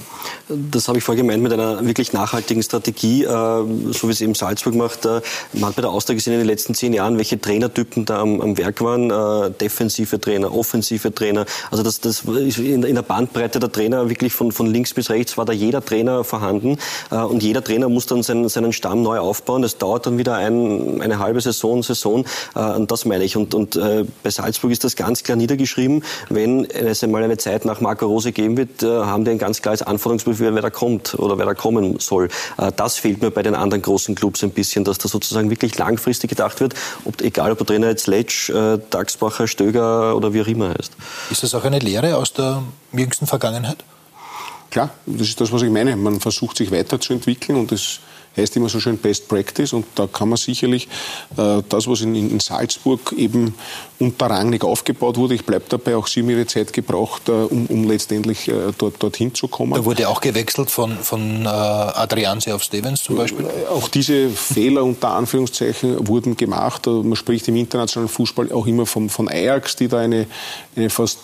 Das habe ich vorher gemeint mit einer wirklich nachhaltigen Strategie, äh, so wie es eben Salzburg macht. Äh, man hat bei der Austria gesehen in den letzten zehn Jahren, welche Trainertypen da am, am Werk waren. Äh, defensive Trainer, offensive Trainer. Also das, das ist in, in, der Bandbreite der Trainer wirklich von, von links bis rechts war da jeder Trainer vorhanden. Und jeder Trainer muss dann seinen, seinen Stamm neu aufbauen. Das dauert dann wieder ein, eine halbe Saison, Saison. Und das meine ich. Und, und bei Salzburg ist das ganz klar niedergeschrieben. Wenn es einmal eine Zeit nach Marco Rose geben wird, haben die ein ganz klares Anforderungsprofil für wer da kommt oder wer da kommen soll. Äh, das fehlt mir bei den anderen großen Clubs ein bisschen, dass da sozusagen wirklich langfristig gedacht wird, ob, egal ob der Trainer jetzt Letsch, äh, Dagsbacher, Stöger oder wie auch immer heißt. Ist das auch eine Lehre aus der jüngsten Vergangenheit? Klar, das ist das, was ich meine. Man versucht sich weiterzuentwickeln und es heißt immer so schön Best Practice und da kann man sicherlich äh, das, was in, in, Salzburg eben unter Rangnick aufgebaut wurde, ich bleibe dabei, auch sie haben ihre Zeit gebraucht, äh, um, um, letztendlich äh, dort, dorthin zu kommen. Da wurde auch gewechselt von, von äh, Adrianse auf Stevens zum Beispiel? Äh, auch diese Fehler unter Anführungszeichen wurden gemacht. Äh, man spricht im internationalen Fußball auch immer von, von Ajax, die da eine, eine fast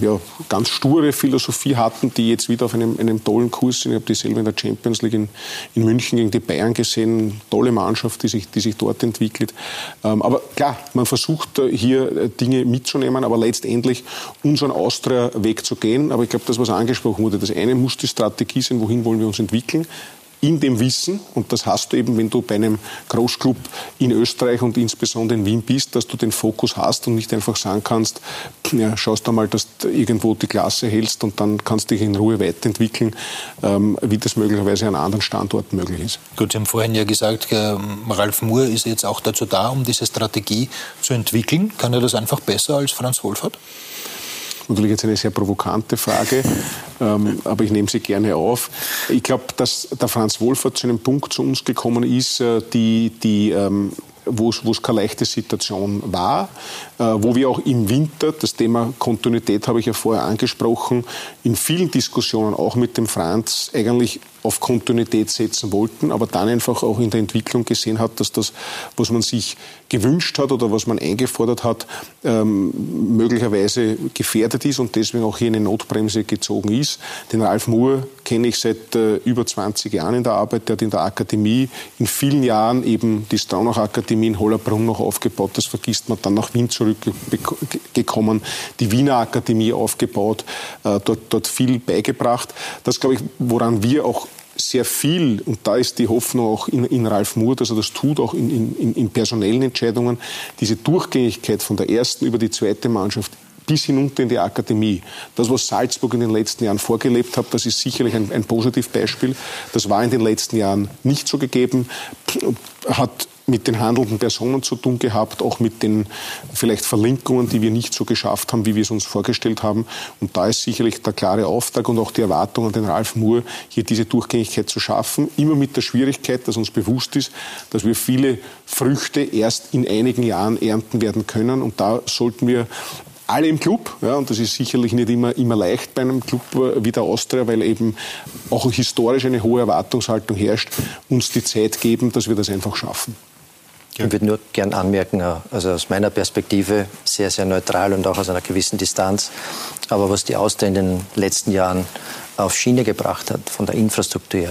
ja, ganz sture Philosophie hatten, die jetzt wieder auf einem, einem tollen Kurs sind. Ich habe dieselbe in der Champions League in, in München gegen die Bayern gesehen. Tolle Mannschaft, die sich, die sich dort entwickelt. Ähm, aber klar, man versucht äh, hier äh, Dinge mitzunehmen, aber letztendlich unseren Austria-Weg zu gehen. Aber ich glaube, das, was angesprochen wurde, das eine muss die Strategie sein, wohin wollen wir uns entwickeln in dem Wissen, und das hast du eben, wenn du bei einem Großclub in Österreich und insbesondere in Wien bist, dass du den Fokus hast und nicht einfach sagen kannst, ja, schaust einmal, dass du irgendwo die Klasse hältst und dann kannst du dich in Ruhe weiterentwickeln, ähm, wie das möglicherweise an anderen Standorten möglich ist. Gut, Sie haben vorhin ja gesagt, äh, Ralf Moore ist jetzt auch dazu da, um diese Strategie zu entwickeln. Kann er das einfach besser als Franz Wohlfahrt? Natürlich jetzt eine sehr provokante Frage, ähm, aber ich nehme sie gerne auf. Ich glaube, dass der Franz Wohlfahrt zu einem Punkt zu uns gekommen ist, äh, die, die ähm, wo es keine leichte Situation war, äh, wo wir auch im Winter, das Thema Kontinuität habe ich ja vorher angesprochen, in vielen Diskussionen auch mit dem Franz eigentlich auf Kontinuität setzen wollten, aber dann einfach auch in der Entwicklung gesehen hat, dass das, was man sich gewünscht hat oder was man eingefordert hat, ähm, möglicherweise gefährdet ist und deswegen auch hier eine Notbremse gezogen ist. Den Ralf Moore kenne ich seit äh, über 20 Jahren in der Arbeit. Der hat in der Akademie in vielen Jahren eben die Straunach Akademie in Hollerbrunn noch aufgebaut. Das vergisst man dann nach Wien zurückgekommen. Die Wiener Akademie aufgebaut, äh, dort, dort viel beigebracht. Das glaube ich, woran wir auch sehr viel, und da ist die Hoffnung auch in, in Ralf Moore, dass er das tut, auch in, in, in personellen Entscheidungen, diese Durchgängigkeit von der ersten über die zweite Mannschaft bis hinunter in die Akademie. Das, was Salzburg in den letzten Jahren vorgelebt hat, das ist sicherlich ein, ein Positivbeispiel. Das war in den letzten Jahren nicht so gegeben, hat mit den handelnden Personen zu tun gehabt, auch mit den vielleicht Verlinkungen, die wir nicht so geschafft haben, wie wir es uns vorgestellt haben. Und da ist sicherlich der klare Auftrag und auch die Erwartung an den Ralf Moore, hier diese Durchgängigkeit zu schaffen. Immer mit der Schwierigkeit, dass uns bewusst ist, dass wir viele Früchte erst in einigen Jahren ernten werden können. Und da sollten wir alle im Club, ja, und das ist sicherlich nicht immer, immer leicht bei einem Club wie der Austria, weil eben auch historisch eine hohe Erwartungshaltung herrscht, uns die Zeit geben, dass wir das einfach schaffen. Ich würde nur gern anmerken, äh, also aus meiner Perspektive sehr, sehr neutral und auch aus einer gewissen Distanz. Aber was die Austria in den letzten Jahren auf Schiene gebracht hat, von der Infrastruktur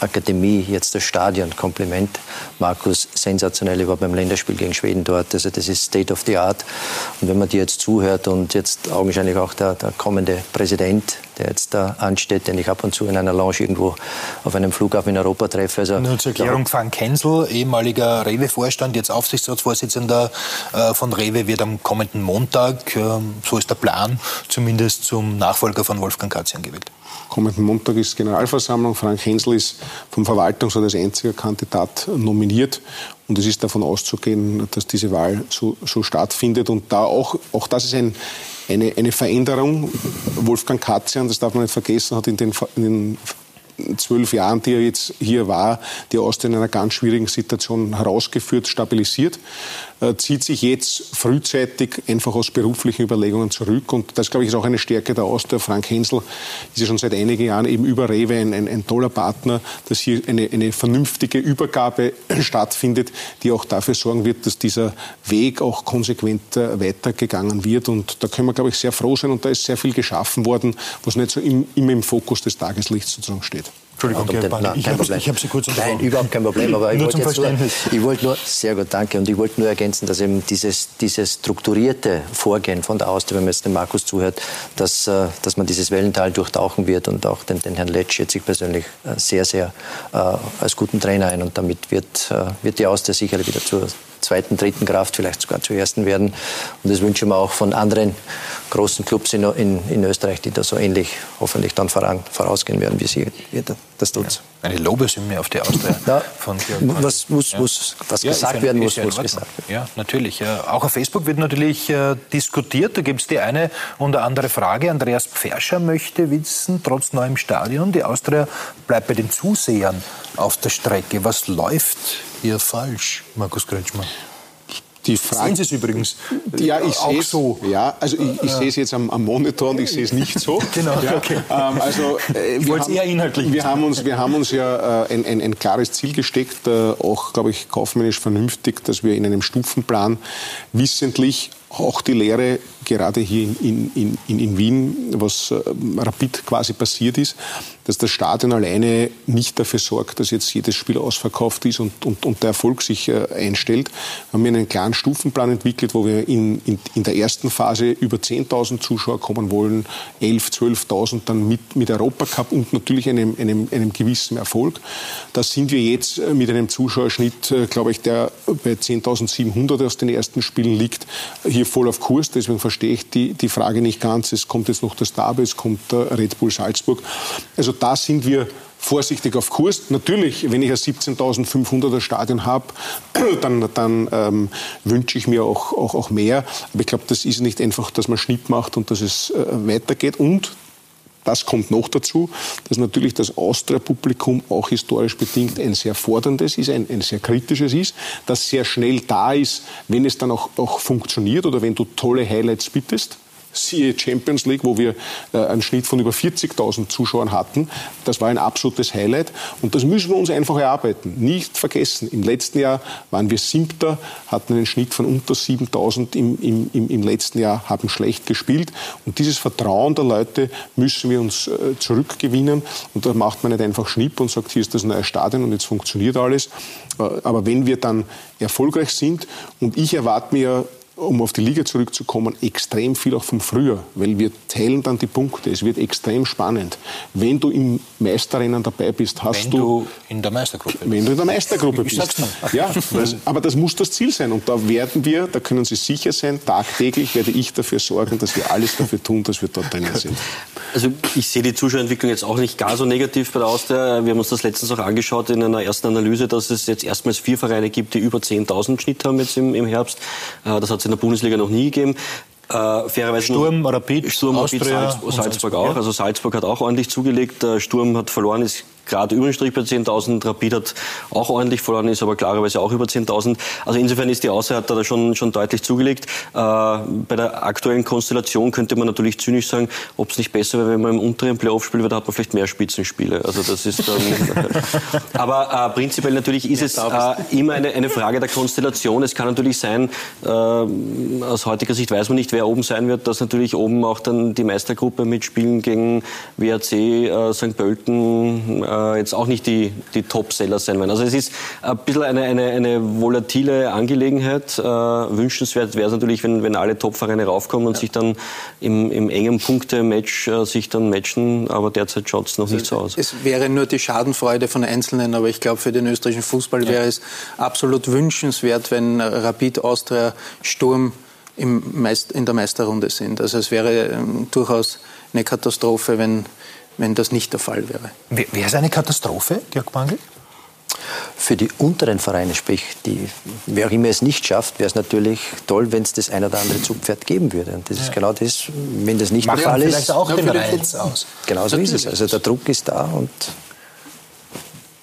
Akademie, jetzt das Stadion, Kompliment. Markus, sensationell, ich war beim Länderspiel gegen Schweden dort, also das ist State of the Art. Und wenn man dir jetzt zuhört und jetzt augenscheinlich auch der, der kommende Präsident, der jetzt da ansteht, den ich ab und zu in einer Lounge irgendwo auf einem Flughafen in Europa treffe. Also, Nur zur Erklärung, Frank Kensel, ehemaliger Rewe-Vorstand, jetzt Aufsichtsratsvorsitzender äh, von Rewe, wird am kommenden Montag, äh, so ist der Plan, zumindest zum Nachfolger von Wolfgang Katzian gewählt. Kommenden Montag ist Generalversammlung. Frank Hensel ist vom Verwaltungsrat als einziger Kandidat nominiert. Und es ist davon auszugehen, dass diese Wahl so, so stattfindet. Und da auch, auch das ist ein, eine, eine Veränderung. Wolfgang Katzian, das darf man nicht vergessen, hat in den, in den zwölf Jahren, die er jetzt hier war, die Austria in einer ganz schwierigen Situation herausgeführt, stabilisiert, zieht sich jetzt frühzeitig einfach aus beruflichen Überlegungen zurück. Und das, glaube ich, ist auch eine Stärke der Austria. Frank Hensel ist ja schon seit einigen Jahren eben über Rewe ein, ein, ein toller Partner, dass hier eine, eine vernünftige Übergabe stattfindet, die auch dafür sorgen wird, dass dieser Weg auch konsequent äh, weitergegangen wird. Und da können wir, glaube ich, sehr froh sein. Und da ist sehr viel geschaffen worden, was nicht so im, immer im Fokus des Tageslichts sozusagen steht. Entschuldigung, den, nein, ich habe hab Sie kurz Nein, überhaupt kein Problem. Aber ich wollte jetzt nur, ich wollte nur, sehr gut, danke. Und ich wollte nur ergänzen, dass eben dieses, dieses strukturierte Vorgehen von der Austria, wenn man jetzt dem Markus zuhört, dass, äh, dass man dieses Wellental durchtauchen wird und auch den, den Herrn Letsch schätze ich persönlich äh, sehr, sehr äh, als guten Trainer ein. Und damit wird, äh, wird die Austria sicherlich wieder zur zweiten, dritten Kraft, vielleicht sogar zur ersten werden. Und das wünschen wir auch von anderen großen Clubs in, in, in Österreich, die da so ähnlich hoffentlich dann voran, vorausgehen werden, wie sie das tut. Ja, eine Lobeshymne auf die Austria ja, von Georg was, muss, ja. muss, was ja, gesagt werden muss, muss gesagt werden. Ja, natürlich. Auch auf Facebook wird natürlich äh, diskutiert. Da gibt es die eine oder andere Frage. Andreas Pfärscher möchte wissen, trotz neuem Stadion, die Austria bleibt bei den Zusehern auf der Strecke. Was läuft hier falsch, Markus Kretschmer? Die Frage, Sehen Sie es übrigens ja, ich auch so? Ja, also ich, ich sehe es jetzt am, am, Monitor und ich sehe es nicht so. genau, ja, okay. Ähm, also, äh, wir, haben, eher inhaltlich wir, haben uns, wir haben uns ja äh, ein, ein, ein, klares Ziel gesteckt, äh, auch, glaube ich, kaufmännisch vernünftig, dass wir in einem Stufenplan wissentlich auch die Lehre gerade hier in, in, in, in Wien, was äh, rapid quasi passiert ist, dass das Stadion alleine nicht dafür sorgt, dass jetzt jedes Spiel ausverkauft ist und, und, und der Erfolg sich äh, einstellt. Wir haben einen klaren Stufenplan entwickelt, wo wir in, in, in der ersten Phase über 10.000 Zuschauer kommen wollen, 11.000, 12.000 dann mit, mit Europacup und natürlich einem, einem, einem gewissen Erfolg. Da sind wir jetzt äh, mit einem Zuschauerschnitt, äh, glaube ich, der bei 10.700 aus den ersten Spielen liegt, hier voll auf Kurs. Deswegen verstehe ich die, die Frage nicht ganz. Es kommt jetzt noch das Derby, es kommt der Red Bull Salzburg. Also da sind wir vorsichtig auf Kurs. Natürlich, wenn ich ein 17.500er Stadion habe, dann, dann ähm, wünsche ich mir auch, auch, auch mehr. Aber ich glaube, das ist nicht einfach, dass man Schnitt macht und dass es äh, weitergeht. Und das kommt noch dazu, dass natürlich das Austria-Publikum auch historisch bedingt ein sehr forderndes ist, ein, ein, sehr kritisches ist, das sehr schnell da ist, wenn es dann auch, auch funktioniert oder wenn du tolle Highlights bittest siehe Champions League, wo wir äh, einen Schnitt von über 40.000 Zuschauern hatten. Das war ein absolutes Highlight und das müssen wir uns einfach erarbeiten. Nicht vergessen, im letzten Jahr waren wir Siebter, hatten einen Schnitt von unter 7.000 im, im, im, letzten Jahr, haben schlecht gespielt und dieses Vertrauen der Leute müssen wir uns äh, zurückgewinnen und da macht man nicht einfach Schnipp und sagt, hier ist das neue Stadion und jetzt funktioniert alles. Äh, aber wenn wir dann erfolgreich sind und ich erwarte mir um auf die Liga zurückzukommen, extrem viel auch vom Früher, weil wir teilen dann die Punkte. Es wird extrem spannend. Wenn du im Meisterrennen dabei bist, hast wenn du, du in der Meistergruppe wenn du in der Meistergruppe bist. Ja, das, aber das muss das Ziel sein und da werden wir, da können Sie sicher sein, tagtäglich werde ich dafür sorgen, dass wir alles dafür tun, dass wir dort drinnen sind. Also ich sehe die Zuschauerentwicklung jetzt auch nicht gar so negativ bei der Austria. Wir haben uns das letztens auch angeschaut in einer ersten Analyse, dass es jetzt erstmals vier Vereine gibt, die über 10.000 Schnitt haben jetzt im, im Herbst. Äh, das hat in der Bundesliga noch nie gegeben. Äh, fairerweise Sturm, Rapid, Sturm, Rapid, Salzburg, Salzburg auch. Also Salzburg hat auch ordentlich zugelegt. Der Sturm hat verloren, ist gerade über den Strich bei 10.000. Rapid hat auch ordentlich verloren, ist aber klarerweise auch über 10.000. Also insofern ist die Aussage hat da schon, schon deutlich zugelegt. Äh, bei der aktuellen Konstellation könnte man natürlich zynisch sagen, ob es nicht besser wäre, wenn man im unteren Playoff spielt, weil da hat man vielleicht mehr Spitzenspiele. Also das ist dann, aber äh, prinzipiell natürlich ist es äh, immer eine, eine Frage der Konstellation. Es kann natürlich sein, äh, aus heutiger Sicht weiß man nicht, wer oben sein wird, dass natürlich oben auch dann die Meistergruppe mitspielen gegen WRC, äh, St. Pölten, äh, jetzt auch nicht die, die Top-Seller sein werden. Also es ist ein bisschen eine, eine, eine volatile Angelegenheit. Äh, wünschenswert wäre es natürlich, wenn, wenn alle Top-Vereine raufkommen und ja. sich dann im, im engen Punkte-Match äh, sich dann matchen, aber derzeit schaut es noch nicht so aus. Es wäre nur die Schadenfreude von Einzelnen, aber ich glaube, für den österreichischen Fußball ja. wäre es absolut wünschenswert, wenn Rapid, Austria, Sturm im Meist, in der Meisterrunde sind. Also es wäre ähm, durchaus eine Katastrophe, wenn wenn das nicht der Fall wäre. Wäre es eine Katastrophe, Georg Mangel? für die unteren Vereine, sprich, die, wer auch immer es nicht schafft, wäre es natürlich toll, wenn es das ein oder andere Zugpferd geben würde. Und das ja. ist genau das, wenn das nicht Macht der Fall ist. vielleicht auch den Reiz aus. Genau so ist es. Also der Druck ist da und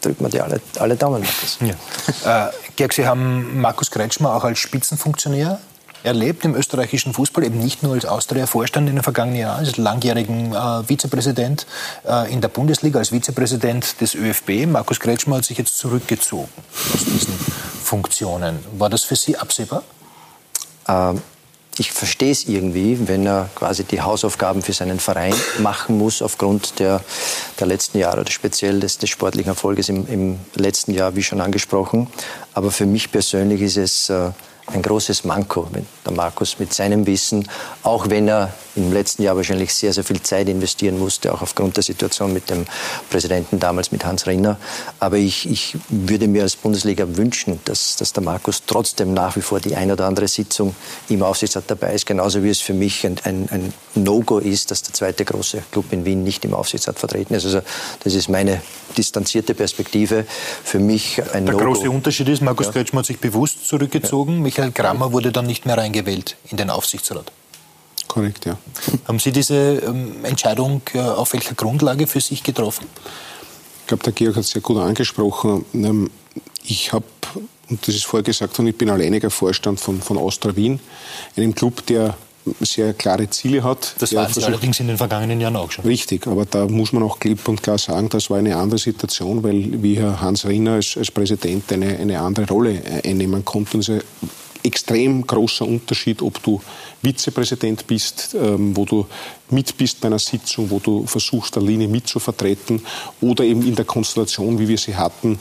drückt man dir alle, alle Daumen. Ja. Äh, Georg, Sie haben Markus Kretschmer auch als Spitzenfunktionär erlebt im österreichischen Fußball, eben nicht nur als Austria-Vorstand in den vergangenen Jahren, als langjährigen äh, Vizepräsident äh, in der Bundesliga, als Vizepräsident des ÖFB. Markus Kretschmer hat sich jetzt zurückgezogen aus diesen Funktionen. War das für Sie absehbar? Ähm, ich verstehe es irgendwie, wenn er quasi die Hausaufgaben für seinen Verein machen muss, aufgrund der, der letzten Jahre oder speziell des, des sportlichen Erfolges im, im letzten Jahr, wie schon angesprochen. Aber für mich persönlich ist es äh, ein großes Manko, wenn der Markus mit seinem Wissen, auch wenn er im letzten Jahr wahrscheinlich sehr, sehr viel Zeit investieren musste, auch aufgrund der Situation mit dem Präsidenten damals, mit Hans Rinner. Aber ich, ich würde mir als Bundesliga wünschen, dass, dass der Markus trotzdem nach wie vor die ein oder andere Sitzung im Aufsichtsrat dabei ist, genauso wie es für mich ein, ein, ein No-Go ist, dass der zweite große Club in Wien nicht im Aufsichtsrat vertreten ist. Also das ist meine distanzierte Perspektive. Für mich ein Der no große Unterschied ist, Markus ja. Kretschmer hat sich bewusst zurückgezogen. Ja. Michael Kramer wurde dann nicht mehr reingewählt in den Aufsichtsrat. Korrekt, ja. Haben Sie diese ähm, Entscheidung äh, auf welcher Grundlage für sich getroffen? Ich glaube, der Georg hat es sehr gut angesprochen. Ähm, ich habe, und das ist vorher gesagt worden, ich bin alleiniger Vorstand von, von Austria Wien, einem Club, der sehr klare Ziele hat. Das war Sie allerdings in den vergangenen Jahren auch schon. Richtig, aber da muss man auch klipp und klar sagen, das war eine andere Situation, weil wie Herr Hans Rinner als, als Präsident eine, eine andere Rolle einnehmen konnte. Und es extrem großer Unterschied, ob du Vizepräsident bist, ähm, wo du mit bist bei einer Sitzung, wo du versuchst, eine Linie mitzuvertreten oder eben in der Konstellation, wie wir sie hatten,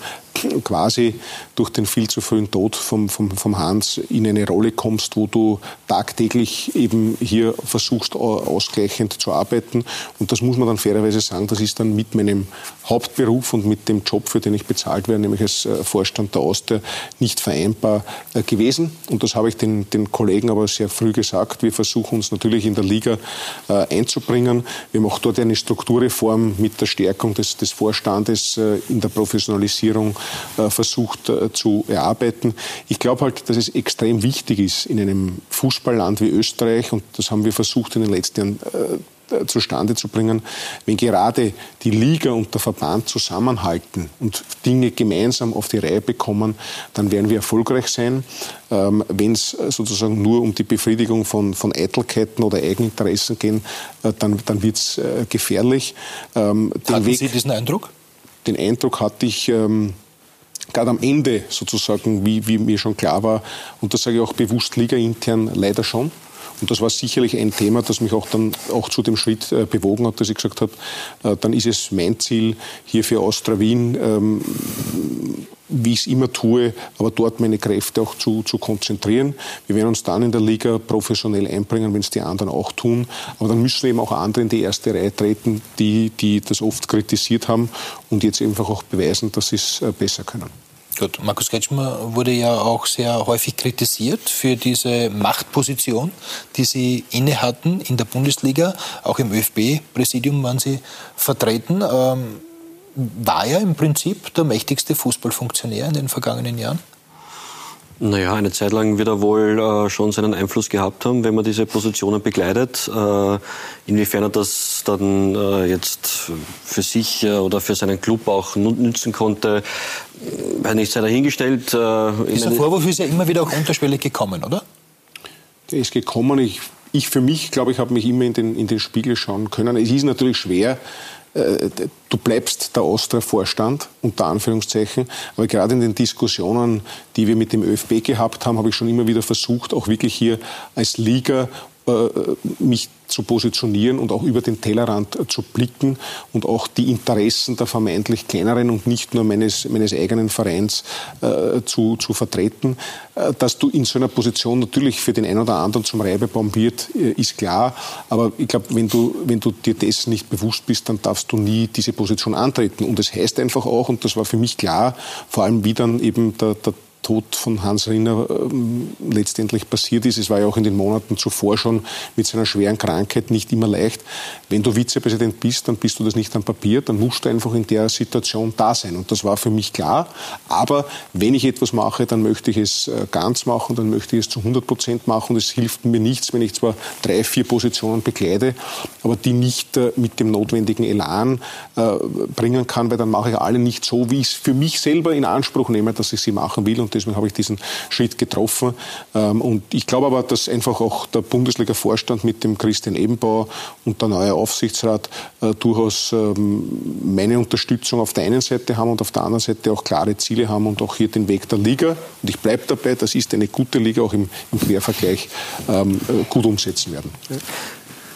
quasi durch den viel zu frühen Tod vom, vom, vom Hans in eine Rolle kommst, wo du tagtäglich eben hier versuchst, ausgleichend zu arbeiten. Und das muss man dann fairerweise sagen, das ist dann mit meinem Hauptberuf und mit dem Job, für den ich bezahlt werde, nämlich als äh, Vorstand der Austria, nicht vereinbar äh, gewesen. Und das habe ich den, den Kollegen aber sehr früh gesagt. Wir versuchen uns natürlich in der Liga äh, einzubringen. Wir haben auch dort eine Strukturreform mit der Stärkung des, des Vorstandes äh, in der Professionalisierung äh, versucht äh, zu erarbeiten. Ich glaube halt, dass es extrem wichtig ist in einem Fußballland wie Österreich, und das haben wir versucht in den letzten Jahren zustande zu bringen, wenn gerade die Liga und der Verband zusammenhalten und Dinge gemeinsam auf die Reihe bekommen, dann werden wir erfolgreich sein. Ähm, wenn es sozusagen nur um die Befriedigung von, von Eitelkeiten oder Eigeninteressen geht, äh, dann, dann wird es äh, gefährlich. Ähm, Hatten Weg, Sie diesen Eindruck? Den Eindruck hatte ich. Ähm, gerade am Ende sozusagen, wie, wie mir schon klar war, und das sage ich auch bewusst Liga intern leider schon, und das war sicherlich ein Thema, das mich auch dann auch zu dem Schritt äh, bewogen hat, dass ich gesagt habe, äh, dann ist es mein Ziel, hier für Austria Wien, ähm, wie ich es immer tue, aber dort meine Kräfte auch zu, zu konzentrieren. Wir werden uns dann in der Liga professionell einbringen, wenn es die anderen auch tun. Aber dann müssen eben auch andere in die erste Reihe treten, die, die das oft kritisiert haben und jetzt einfach auch beweisen, dass sie es äh, besser können. Gut, Markus Kretschmer wurde ja auch sehr häufig kritisiert für diese Machtposition, die Sie inne hatten in der Bundesliga. Auch im ÖFB-Präsidium waren Sie vertreten. Ähm, war er im Prinzip der mächtigste Fußballfunktionär in den vergangenen Jahren? Naja, eine Zeit lang wird er wohl äh, schon seinen Einfluss gehabt haben, wenn man diese Positionen begleitet. Äh, inwiefern er das dann äh, jetzt für sich äh, oder für seinen Club auch nützen konnte, äh, nicht sei dahingestellt. Äh, Dieser Vorwurf ist ja immer wieder auch unterschwellig gekommen, oder? Der ist gekommen. Ich, ich für mich, glaube ich, habe mich immer in den, in den Spiegel schauen können. Es ist natürlich schwer, du bleibst der Austria-Vorstand, unter Anführungszeichen. Aber gerade in den Diskussionen, die wir mit dem ÖFB gehabt haben, habe ich schon immer wieder versucht, auch wirklich hier als Liga äh, mich zu positionieren und auch über den Tellerrand zu blicken und auch die Interessen der vermeintlich kleineren und nicht nur meines, meines eigenen Vereins äh, zu, zu vertreten. Äh, dass du in so einer Position natürlich für den einen oder anderen zum Reibebaum wird, äh, ist klar. Aber ich glaube, wenn du, wenn du dir dessen nicht bewusst bist, dann darfst du nie diese Position antreten. Und das heißt einfach auch, und das war für mich klar, vor allem wie dann eben der, der Tod von Hans Rinner ähm, letztendlich passiert ist. Es war ja auch in den Monaten zuvor schon mit seiner schweren Krankheit nicht immer leicht. Wenn du Vizepräsident bist, dann bist du das nicht am Papier, dann musst du einfach in der Situation da sein. Und das war für mich klar. Aber wenn ich etwas mache, dann möchte ich es äh, ganz machen, dann möchte ich es zu 100 Prozent machen. Es hilft mir nichts, wenn ich zwar drei, vier Positionen bekleide, aber die nicht äh, mit dem notwendigen Elan äh, bringen kann, weil dann mache ich alle nicht so, wie ich es für mich selber in Anspruch nehme, dass ich sie machen will. Und deswegen habe ich diesen Schritt getroffen. Ähm, und ich glaube aber, dass einfach auch der Bundesliga-Vorstand mit dem Christian Ebenbauer und der neue Aufsichtsrat äh, durchaus ähm, meine Unterstützung auf der einen Seite haben und auf der anderen Seite auch klare Ziele haben und auch hier den Weg der Liga, und ich bleibe dabei, das ist eine gute Liga, auch im, im Quervergleich ähm, äh, gut umsetzen werden.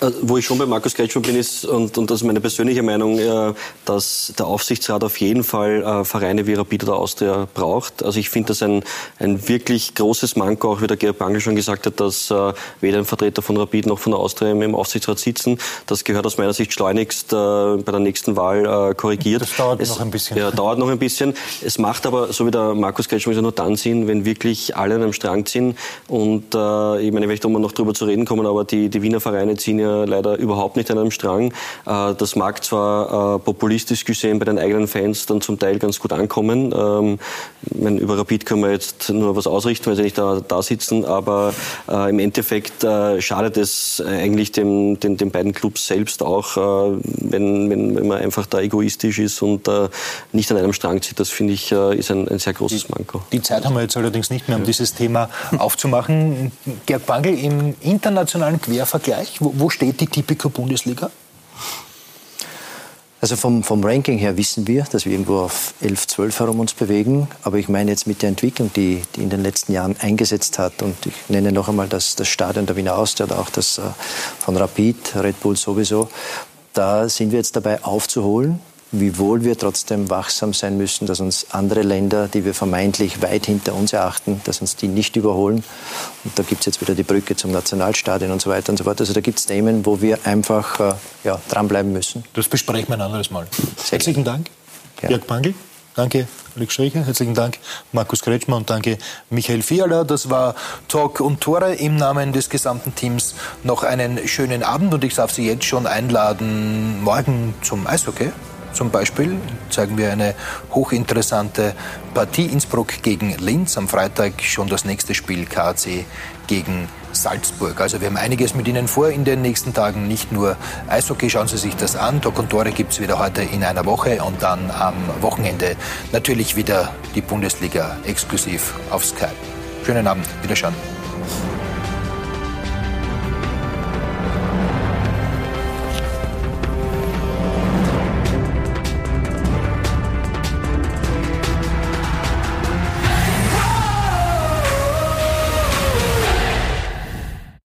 Äh, wo ich schon bei Markus Kretschmann bin, ist, und, und das ist meine persönliche Meinung, äh, dass der Aufsichtsrat auf jeden Fall äh, Vereine wie Rapid oder Austria braucht. Also ich finde das ein, ein wirklich großes Manko, auch wie der Gerhard Bangel schon gesagt hat, dass weder ein Vertreter von Rapid noch von der Austria im Aufsichtsrat sitzen. Das gehört aus meiner Sicht schleunigst bei der nächsten Wahl korrigiert. Das dauert es, noch ein bisschen. Ja, dauert noch ein bisschen. Es macht aber, so wie der Markus Kretschmann nur dann Sinn, wenn wirklich alle an einem Strang ziehen. Und ich meine, ich möchte noch drüber zu reden kommen, aber die, die Wiener Vereine ziehen ja leider überhaupt nicht an einem Strang. Äh, das mag zwar äh, populistisch gesehen bei den eigenen Fans dann zum Teil ganz gut ankommen. Ähm, meine, über Rapid können wir jetzt nur was ausrichten, weil sie nicht da, da sitzen, aber äh, im Endeffekt schadet es eigentlich dem, den, den beiden Clubs selbst auch, wenn, wenn, wenn man einfach da egoistisch ist und nicht an einem Strang zieht. Das finde ich ist ein, ein sehr großes Manko. Die Zeit haben wir jetzt allerdings nicht mehr, um dieses Thema aufzumachen. Gerd Bangel, im internationalen Quervergleich, wo, wo steht die Tipico-Bundesliga? Also vom, vom, Ranking her wissen wir, dass wir irgendwo auf 11, 12 herum uns bewegen. Aber ich meine jetzt mit der Entwicklung, die, die in den letzten Jahren eingesetzt hat. Und ich nenne noch einmal das, das Stadion der Wiener Austria oder auch das äh, von Rapid, Red Bull sowieso. Da sind wir jetzt dabei aufzuholen wiewohl wir trotzdem wachsam sein müssen, dass uns andere Länder, die wir vermeintlich weit hinter uns erachten, dass uns die nicht überholen. Und da gibt es jetzt wieder die Brücke zum Nationalstadion und so weiter und so fort. Also da gibt es Themen, wo wir einfach äh, ja, dranbleiben müssen. Das besprechen wir ein anderes Mal. Sehr Herzlichen Dank, ja. Jörg Pangl. Danke, Alex Stricher. Herzlichen Dank, Markus Kretschmer und danke, Michael Fiala. Das war Talk und Tore im Namen des gesamten Teams. Noch einen schönen Abend und ich darf Sie jetzt schon einladen, morgen zum Eishockey. Zum Beispiel zeigen wir eine hochinteressante Partie Innsbruck gegen Linz. Am Freitag schon das nächste Spiel KC gegen Salzburg. Also wir haben einiges mit Ihnen vor in den nächsten Tagen. Nicht nur Eishockey, schauen Sie sich das an. Doc und Tore gibt es wieder heute in einer Woche und dann am Wochenende natürlich wieder die Bundesliga exklusiv auf Skype. Schönen Abend, Wiederschauen.